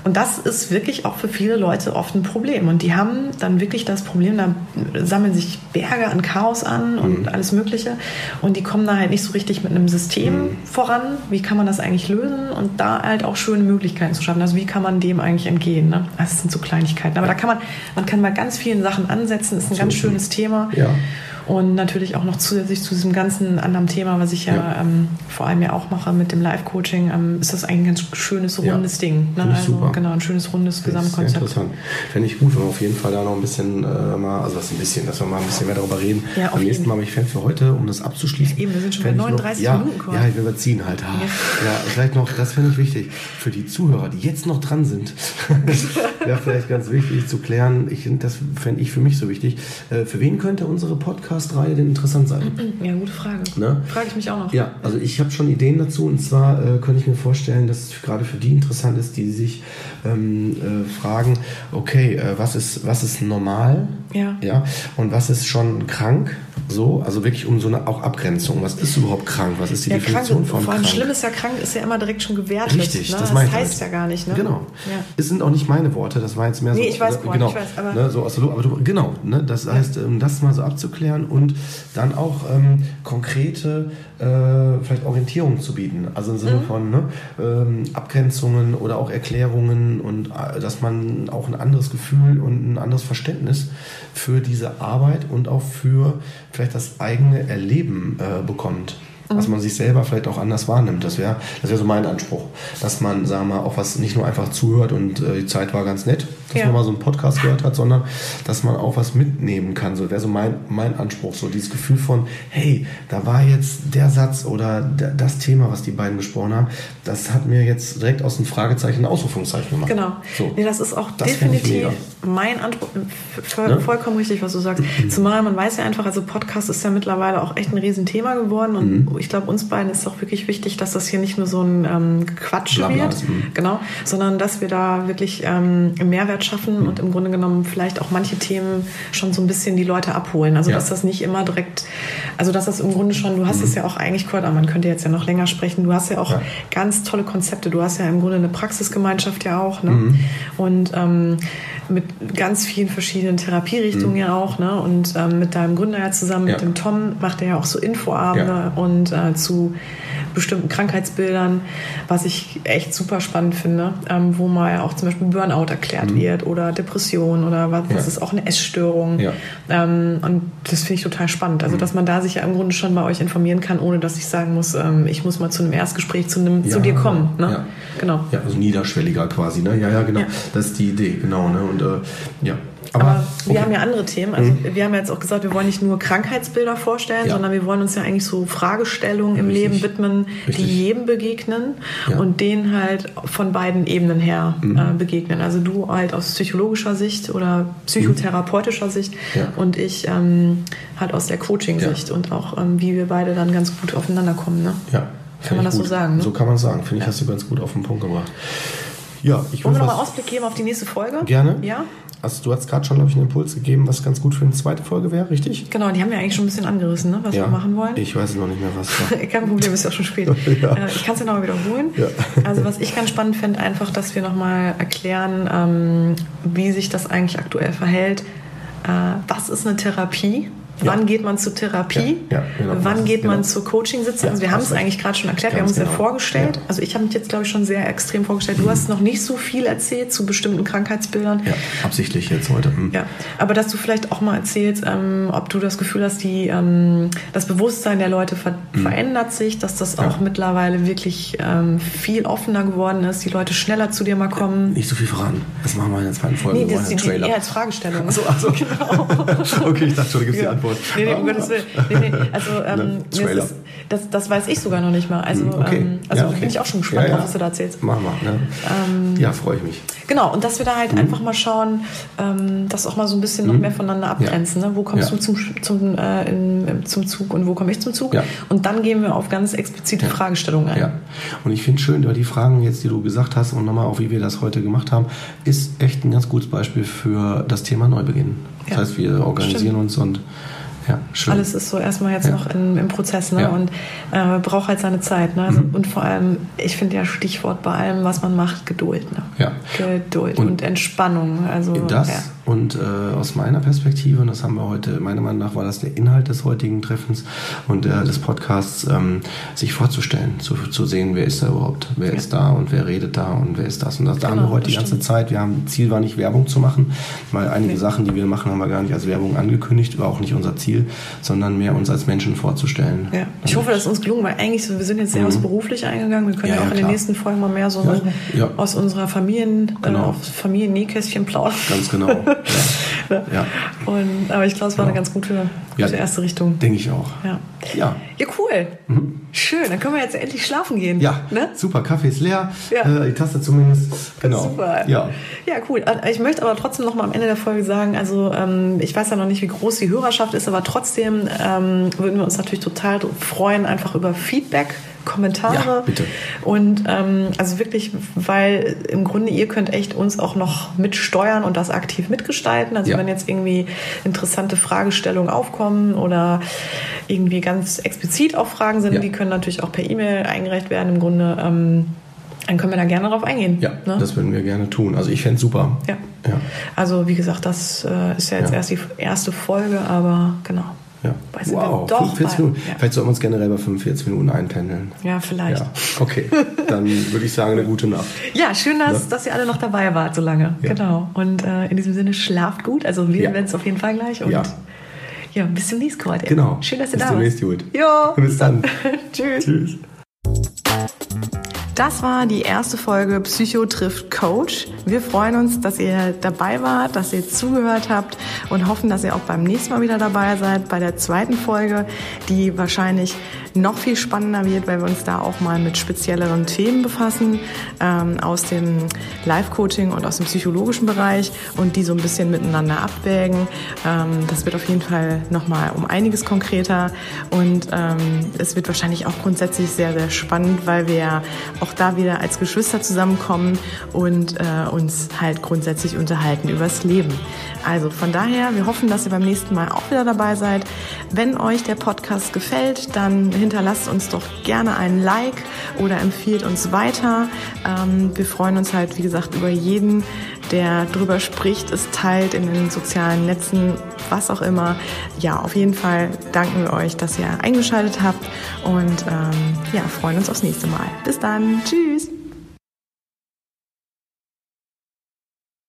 und das ist wirklich auch für viele Leute oft ein Problem. Und die haben dann wirklich das Problem, da sammeln sich Berge an Chaos an und mhm. alles Mögliche. Und die kommen da halt nicht so richtig mit einem System mhm. voran. Wie kann man das eigentlich lösen? Und da halt auch schöne Möglichkeiten zu schaffen. Also wie kann man dem eigentlich entgehen? Ne? Das sind so Kleinigkeiten. Aber da kann man, man kann mal ganz vielen Sachen ansetzen. Das ist ein ganz schönes Thema. Ja. Und natürlich auch noch zusätzlich zu diesem ganzen anderen Thema, was ich ja, Ja. Ähm, vor allem ja auch mache mit dem Live-Coaching, ähm, ist das eigentlich ein ganz schönes, Ja. rundes Ding. Ne? Ich Also super. genau, ein schönes, rundes Das ist sehr Gesamtkonzept. interessant. Fände ich gut, wenn wir auf jeden Fall da noch ein bisschen äh, mal, also was ein bisschen, dass wir mal ein bisschen mehr darüber reden. Ja, Am nächsten jeden. Mal, aber ich fände für heute, um das abzuschließen. Eben, wir sind schon bei ich noch- 39 ja, Minuten. Ja, wir überziehen halt. Ja. vielleicht noch, das finde ich wichtig. Für die Zuhörer, die jetzt noch dran sind, wäre vielleicht ganz wichtig zu klären, ich, das fände ich für mich so wichtig. Äh, für wen könnte unsere Podcast-Reihe denn interessant sein? Ja, gute Frage. Ne? Frage ich mich auch noch. Ja, also ich habe schon Ideen dazu und zwar äh, könnte ich mir vorstellen, dass es gerade für die interessant ist, die sich ähm, äh, fragen, okay, äh, was ist was ist normal, Ja. ja, und was ist schon krank, so, also wirklich um so eine auch Abgrenzung. Was ist überhaupt krank? Was ist die Ja, krank, Definition von vor allem krank? schlimm ist ja krank, ist ja immer direkt schon gewertet. Richtig, ne? das das heißt ja gar nicht. Ne? Genau. Ja. Es sind auch nicht meine Worte, das war jetzt mehr so. Nee, ich weiß, äh, genau, ich weiß, aber- ne, so aus der Luft, aber du, genau, ne, das heißt, ähm, das mal so abzuklären und dann auch ähm, konkrete äh, vielleicht Orientierung zu bieten. Also im Mhm. Sinne von ne, ähm, Abgrenzungen oder auch Erklärungen und äh, dass man auch ein anderes Gefühl und ein anderes Verständnis für diese Arbeit und auch für vielleicht das eigene Erleben äh, bekommt. Mhm. Dass man sich selber vielleicht auch anders wahrnimmt. Das wäre das wär so mein Anspruch. Dass man, sagen wir mal, auch was nicht nur einfach zuhört und äh, die Zeit war ganz nett, dass Ja. man mal so einen Podcast gehört hat, sondern dass man auch was mitnehmen kann. So wäre so mein, mein Anspruch. So dieses Gefühl von, hey, da war jetzt der Satz oder der, das Thema, was die beiden besprochen haben, das hat mir jetzt direkt aus dem Fragezeichen ein Ausrufungszeichen gemacht. Genau. So. Nee, das ist auch Das definitiv mein Anspruch. F- Ne? Vollkommen richtig, was du sagst. Zumal man weiß ja einfach, also Podcast ist ja mittlerweile auch echt ein Riesenthema geworden und Mhm. ich glaube, uns beiden ist auch wirklich wichtig, dass das hier nicht nur so ein ähm, Quatsch Blabla wird, mhm. genau, sondern dass wir da wirklich ähm, einen Schaffen Mhm. und im Grunde genommen vielleicht auch manche Themen schon so ein bisschen die Leute abholen. Also Ja. dass das nicht immer direkt, also dass das im Grunde schon, du hast es ja auch eigentlich, Kurt, aber man könnte jetzt ja noch länger sprechen, du hast ja auch Mhm. Ja. ganz tolle Konzepte. Du hast ja im Grunde eine Praxisgemeinschaft ja auch, ne? Mhm. Und ähm, mit ganz vielen verschiedenen Therapierichtungen ja auch, ne? Und ähm, mit deinem Gründer ja zusammen, Mhm. Ja. mit dem Tom, macht er ja auch so Infoabende und äh, zu bestimmten Krankheitsbildern, was ich echt super spannend finde, ähm, wo mal ja auch zum Beispiel Burnout erklärt wird oder Depression oder was, Mhm. Ja. was ist auch eine Essstörung. Ja. Ähm, und das finde ich total spannend. Mhm. Also, dass man da sich ja im Grunde schon bei euch informieren kann, ohne dass ich sagen muss, ähm, ich muss mal zu einem Erstgespräch zu, einem, zu Ja, dir kommen. Ne? ja. Genau. Ja, also niederschwelliger quasi, ne? Ja, ja, genau. Das ist die Idee, genau, ne? Und äh, ja. Aber, wir okay. Mhm. haben ja andere Themen. Also wir haben ja jetzt auch gesagt, wir wollen nicht nur Krankheitsbilder vorstellen, Ja. sondern wir wollen uns ja eigentlich so Fragestellungen im Richtig. Leben widmen, Richtig. die jedem begegnen Ja. Mhm. und denen halt von beiden Ebenen her äh, begegnen. Also du halt aus psychologischer Sicht oder psychotherapeutischer Sicht Ja. und ich ähm, halt aus der Coaching-Sicht und auch ähm, wie wir beide dann ganz gut aufeinander kommen. Ne? Ja. Kann man das so gut. sagen, ne? So kann man sagen. Finde ich, hast du ganz gut auf den Punkt gebracht. Ja, ich Wollen wir nochmal Ausblick geben auf die nächste Folge? Gerne. Ja? Also, du hast gerade schon, glaube ich, einen Impuls gegeben, was ganz gut für eine zweite Folge wäre, richtig? Genau, die haben wir eigentlich schon ein bisschen angerissen, ne, was wir machen wollen. Ich weiß noch nicht mehr, was. Kein Problem, ist ja auch schon spät. Ja. Äh, Ich kann es ja nochmal wiederholen. Ja. Also was ich ganz spannend finde, einfach, dass wir nochmal erklären, ähm, wie sich das eigentlich aktuell verhält. Äh, Was ist eine Therapie? Ja. Wann geht man zur Therapie? Ja, ja, genau. Wann geht man genau. zur Coaching-Sitzung? Also wir haben es eigentlich gerade schon erklärt, wir haben Ganz uns ja genau. vorgestellt. Also ich habe mich jetzt, glaube ich, schon sehr extrem vorgestellt. Du hast noch nicht so viel erzählt zu bestimmten Krankheitsbildern. Ja, absichtlich jetzt heute. Hm. Ja, aber dass du vielleicht auch mal erzählst, ähm, ob du das Gefühl hast, die, ähm, das Bewusstsein der Leute ver verändert sich, dass das Mhm. Auch mittlerweile wirklich ähm, viel offener geworden ist, die Leute schneller zu dir mal kommen. Nicht so viel verraten. Das machen wir in der zweiten Folge. Nee, das ist die, Trailer. eher als Fragestellung. Achso, achso. okay, ich dachte schon, du gibst die Ja. Antwort. Nee, nee, um. Gottes Willen. Nee, nee, also, ähm, Ne, das, Trailer. ist, das, das weiß ich sogar noch nicht mal. Also, Hm, okay. ähm, also Ja, okay. bin ich auch schon gespannt Ja, ja. drauf, was du da erzählst. Machen wir. Ne? Ähm, ja, freue ich mich. Genau, und dass wir da halt Mhm. einfach mal schauen, ähm, das auch mal so ein bisschen noch mehr voneinander abgrenzen. Ne? Wo kommst du zum, zum, äh, in, zum Zug und wo komme ich zum Zug? Und dann gehen wir auf ganz explizite Fragestellungen ein. Ja, und ich finde schön, weil die Fragen jetzt, die du gesagt hast und nochmal auch wie wir das heute gemacht haben, ist echt ein ganz gutes Beispiel für das Thema Neubeginn. Das heißt, wir organisieren Stimmt. uns und ja, schön. Alles ist so erstmal jetzt Ja. noch in, im Prozess ne? Ja. Mhm. und äh, braucht halt seine Zeit. Ne? Also, Und vor allem, ich finde ja Stichwort bei allem, was man macht, Geduld. Ne? Ja. Geduld und, Und Entspannung. Also, Das. Und äh, aus meiner Perspektive, und das haben wir heute, meiner Meinung nach war das der Inhalt des heutigen Treffens und äh, des Podcasts, ähm, sich vorzustellen, zu, zu sehen, wer ist da überhaupt, wer ist da und wer redet da und wer ist das. Und das, da haben Genau, wir heute die das ganze stimmt. Zeit, wir haben, Ziel war nicht Werbung zu machen, weil einige Nee. Sachen, die wir machen, haben wir gar nicht als Werbung angekündigt, war auch nicht unser Ziel. Sondern mehr uns als Menschen vorzustellen. Ja. Ich hoffe, dass es uns gelungen, weil eigentlich so, wir sind jetzt sehr mhm. aufs Berufliche eingegangen. Wir können ja, ja auch in den nächsten Folgen mal mehr so ja, aus unserer Familien, äh, genau. äh, Familiennähkästchen plaudern. Ganz genau. ja. Und, aber ich glaube, es war eine ganz gute, gute erste Richtung. Denke ich auch. Ja, ja. ja cool. Mhm. Schön, dann können wir jetzt endlich schlafen gehen. Ja, ne? super. Kaffee ist leer. Äh, die Tasse zumindest. Genau. Super. Ja. ja, cool. Äh, ich möchte aber trotzdem noch mal am Ende der Folge sagen, also ähm, ich weiß ja noch nicht, wie groß die Hörerschaft ist, aber trotzdem ähm, würden wir uns natürlich total freuen, einfach über Feedback Kommentare. Ja, bitte. Und ähm, also wirklich, weil im Grunde ihr könnt echt uns auch noch mitsteuern und das aktiv mitgestalten. Also ja. wenn jetzt irgendwie interessante Fragestellungen aufkommen oder irgendwie ganz explizit auch Fragen sind, ja. die können natürlich auch per E-Mail eingereicht werden. Im Grunde ähm, dann können wir da gerne darauf eingehen. Ja, ne? das würden wir gerne tun. Also ich fände es super. Ja. ja. Also wie gesagt, das äh, ist ja jetzt erst die erste Folge, aber genau. Ja. wow, doch 45 Minuten. Ja. Vielleicht sollten wir uns generell bei 45 Minuten einpendeln. Ja, vielleicht. Ja. Okay, dann würde ich sagen, eine gute Nacht. Ja, schön, dass, ja? dass ihr alle noch dabei wart so lange. Ja. Genau. Und äh, in diesem Sinne, schlaft gut. Also wir werden es auf jeden Fall gleich. Und ja. ja, bis zum nächsten Mal. Genau. Schön, dass ihr bis da wart. Bis zum nächsten Mal. Ja. Bis dann. Tschüss. Tschüss. Das war die erste Folge Psycho trifft Coach. Wir freuen uns, dass ihr dabei wart, dass ihr zugehört habt und hoffen, dass ihr auch beim nächsten Mal wieder dabei seid bei der zweiten Folge, die wahrscheinlich noch viel spannender wird, weil wir uns da auch mal mit spezielleren Themen befassen ähm, aus dem Live-Coaching und aus dem psychologischen Bereich und die so ein bisschen miteinander abwägen. Ähm, das wird auf jeden Fall nochmal um einiges konkreter und ähm, es wird wahrscheinlich auch grundsätzlich sehr, sehr spannend, weil wir auch da wieder als Geschwister zusammenkommen und äh, uns halt grundsätzlich unterhalten übers Leben. Also von daher, wir hoffen, dass ihr beim nächsten Mal auch wieder dabei seid. Wenn euch der Podcast gefällt, dann hinterlasst uns doch gerne einen Like oder empfiehlt uns weiter. Ähm, wir freuen uns halt, wie gesagt, über jeden, der drüber spricht, es teilt in den sozialen Netzen, was auch immer. Ja, auf jeden Fall danken wir euch, dass ihr eingeschaltet habt und ähm, ja, freuen uns aufs nächste Mal. Bis dann. Tschüss.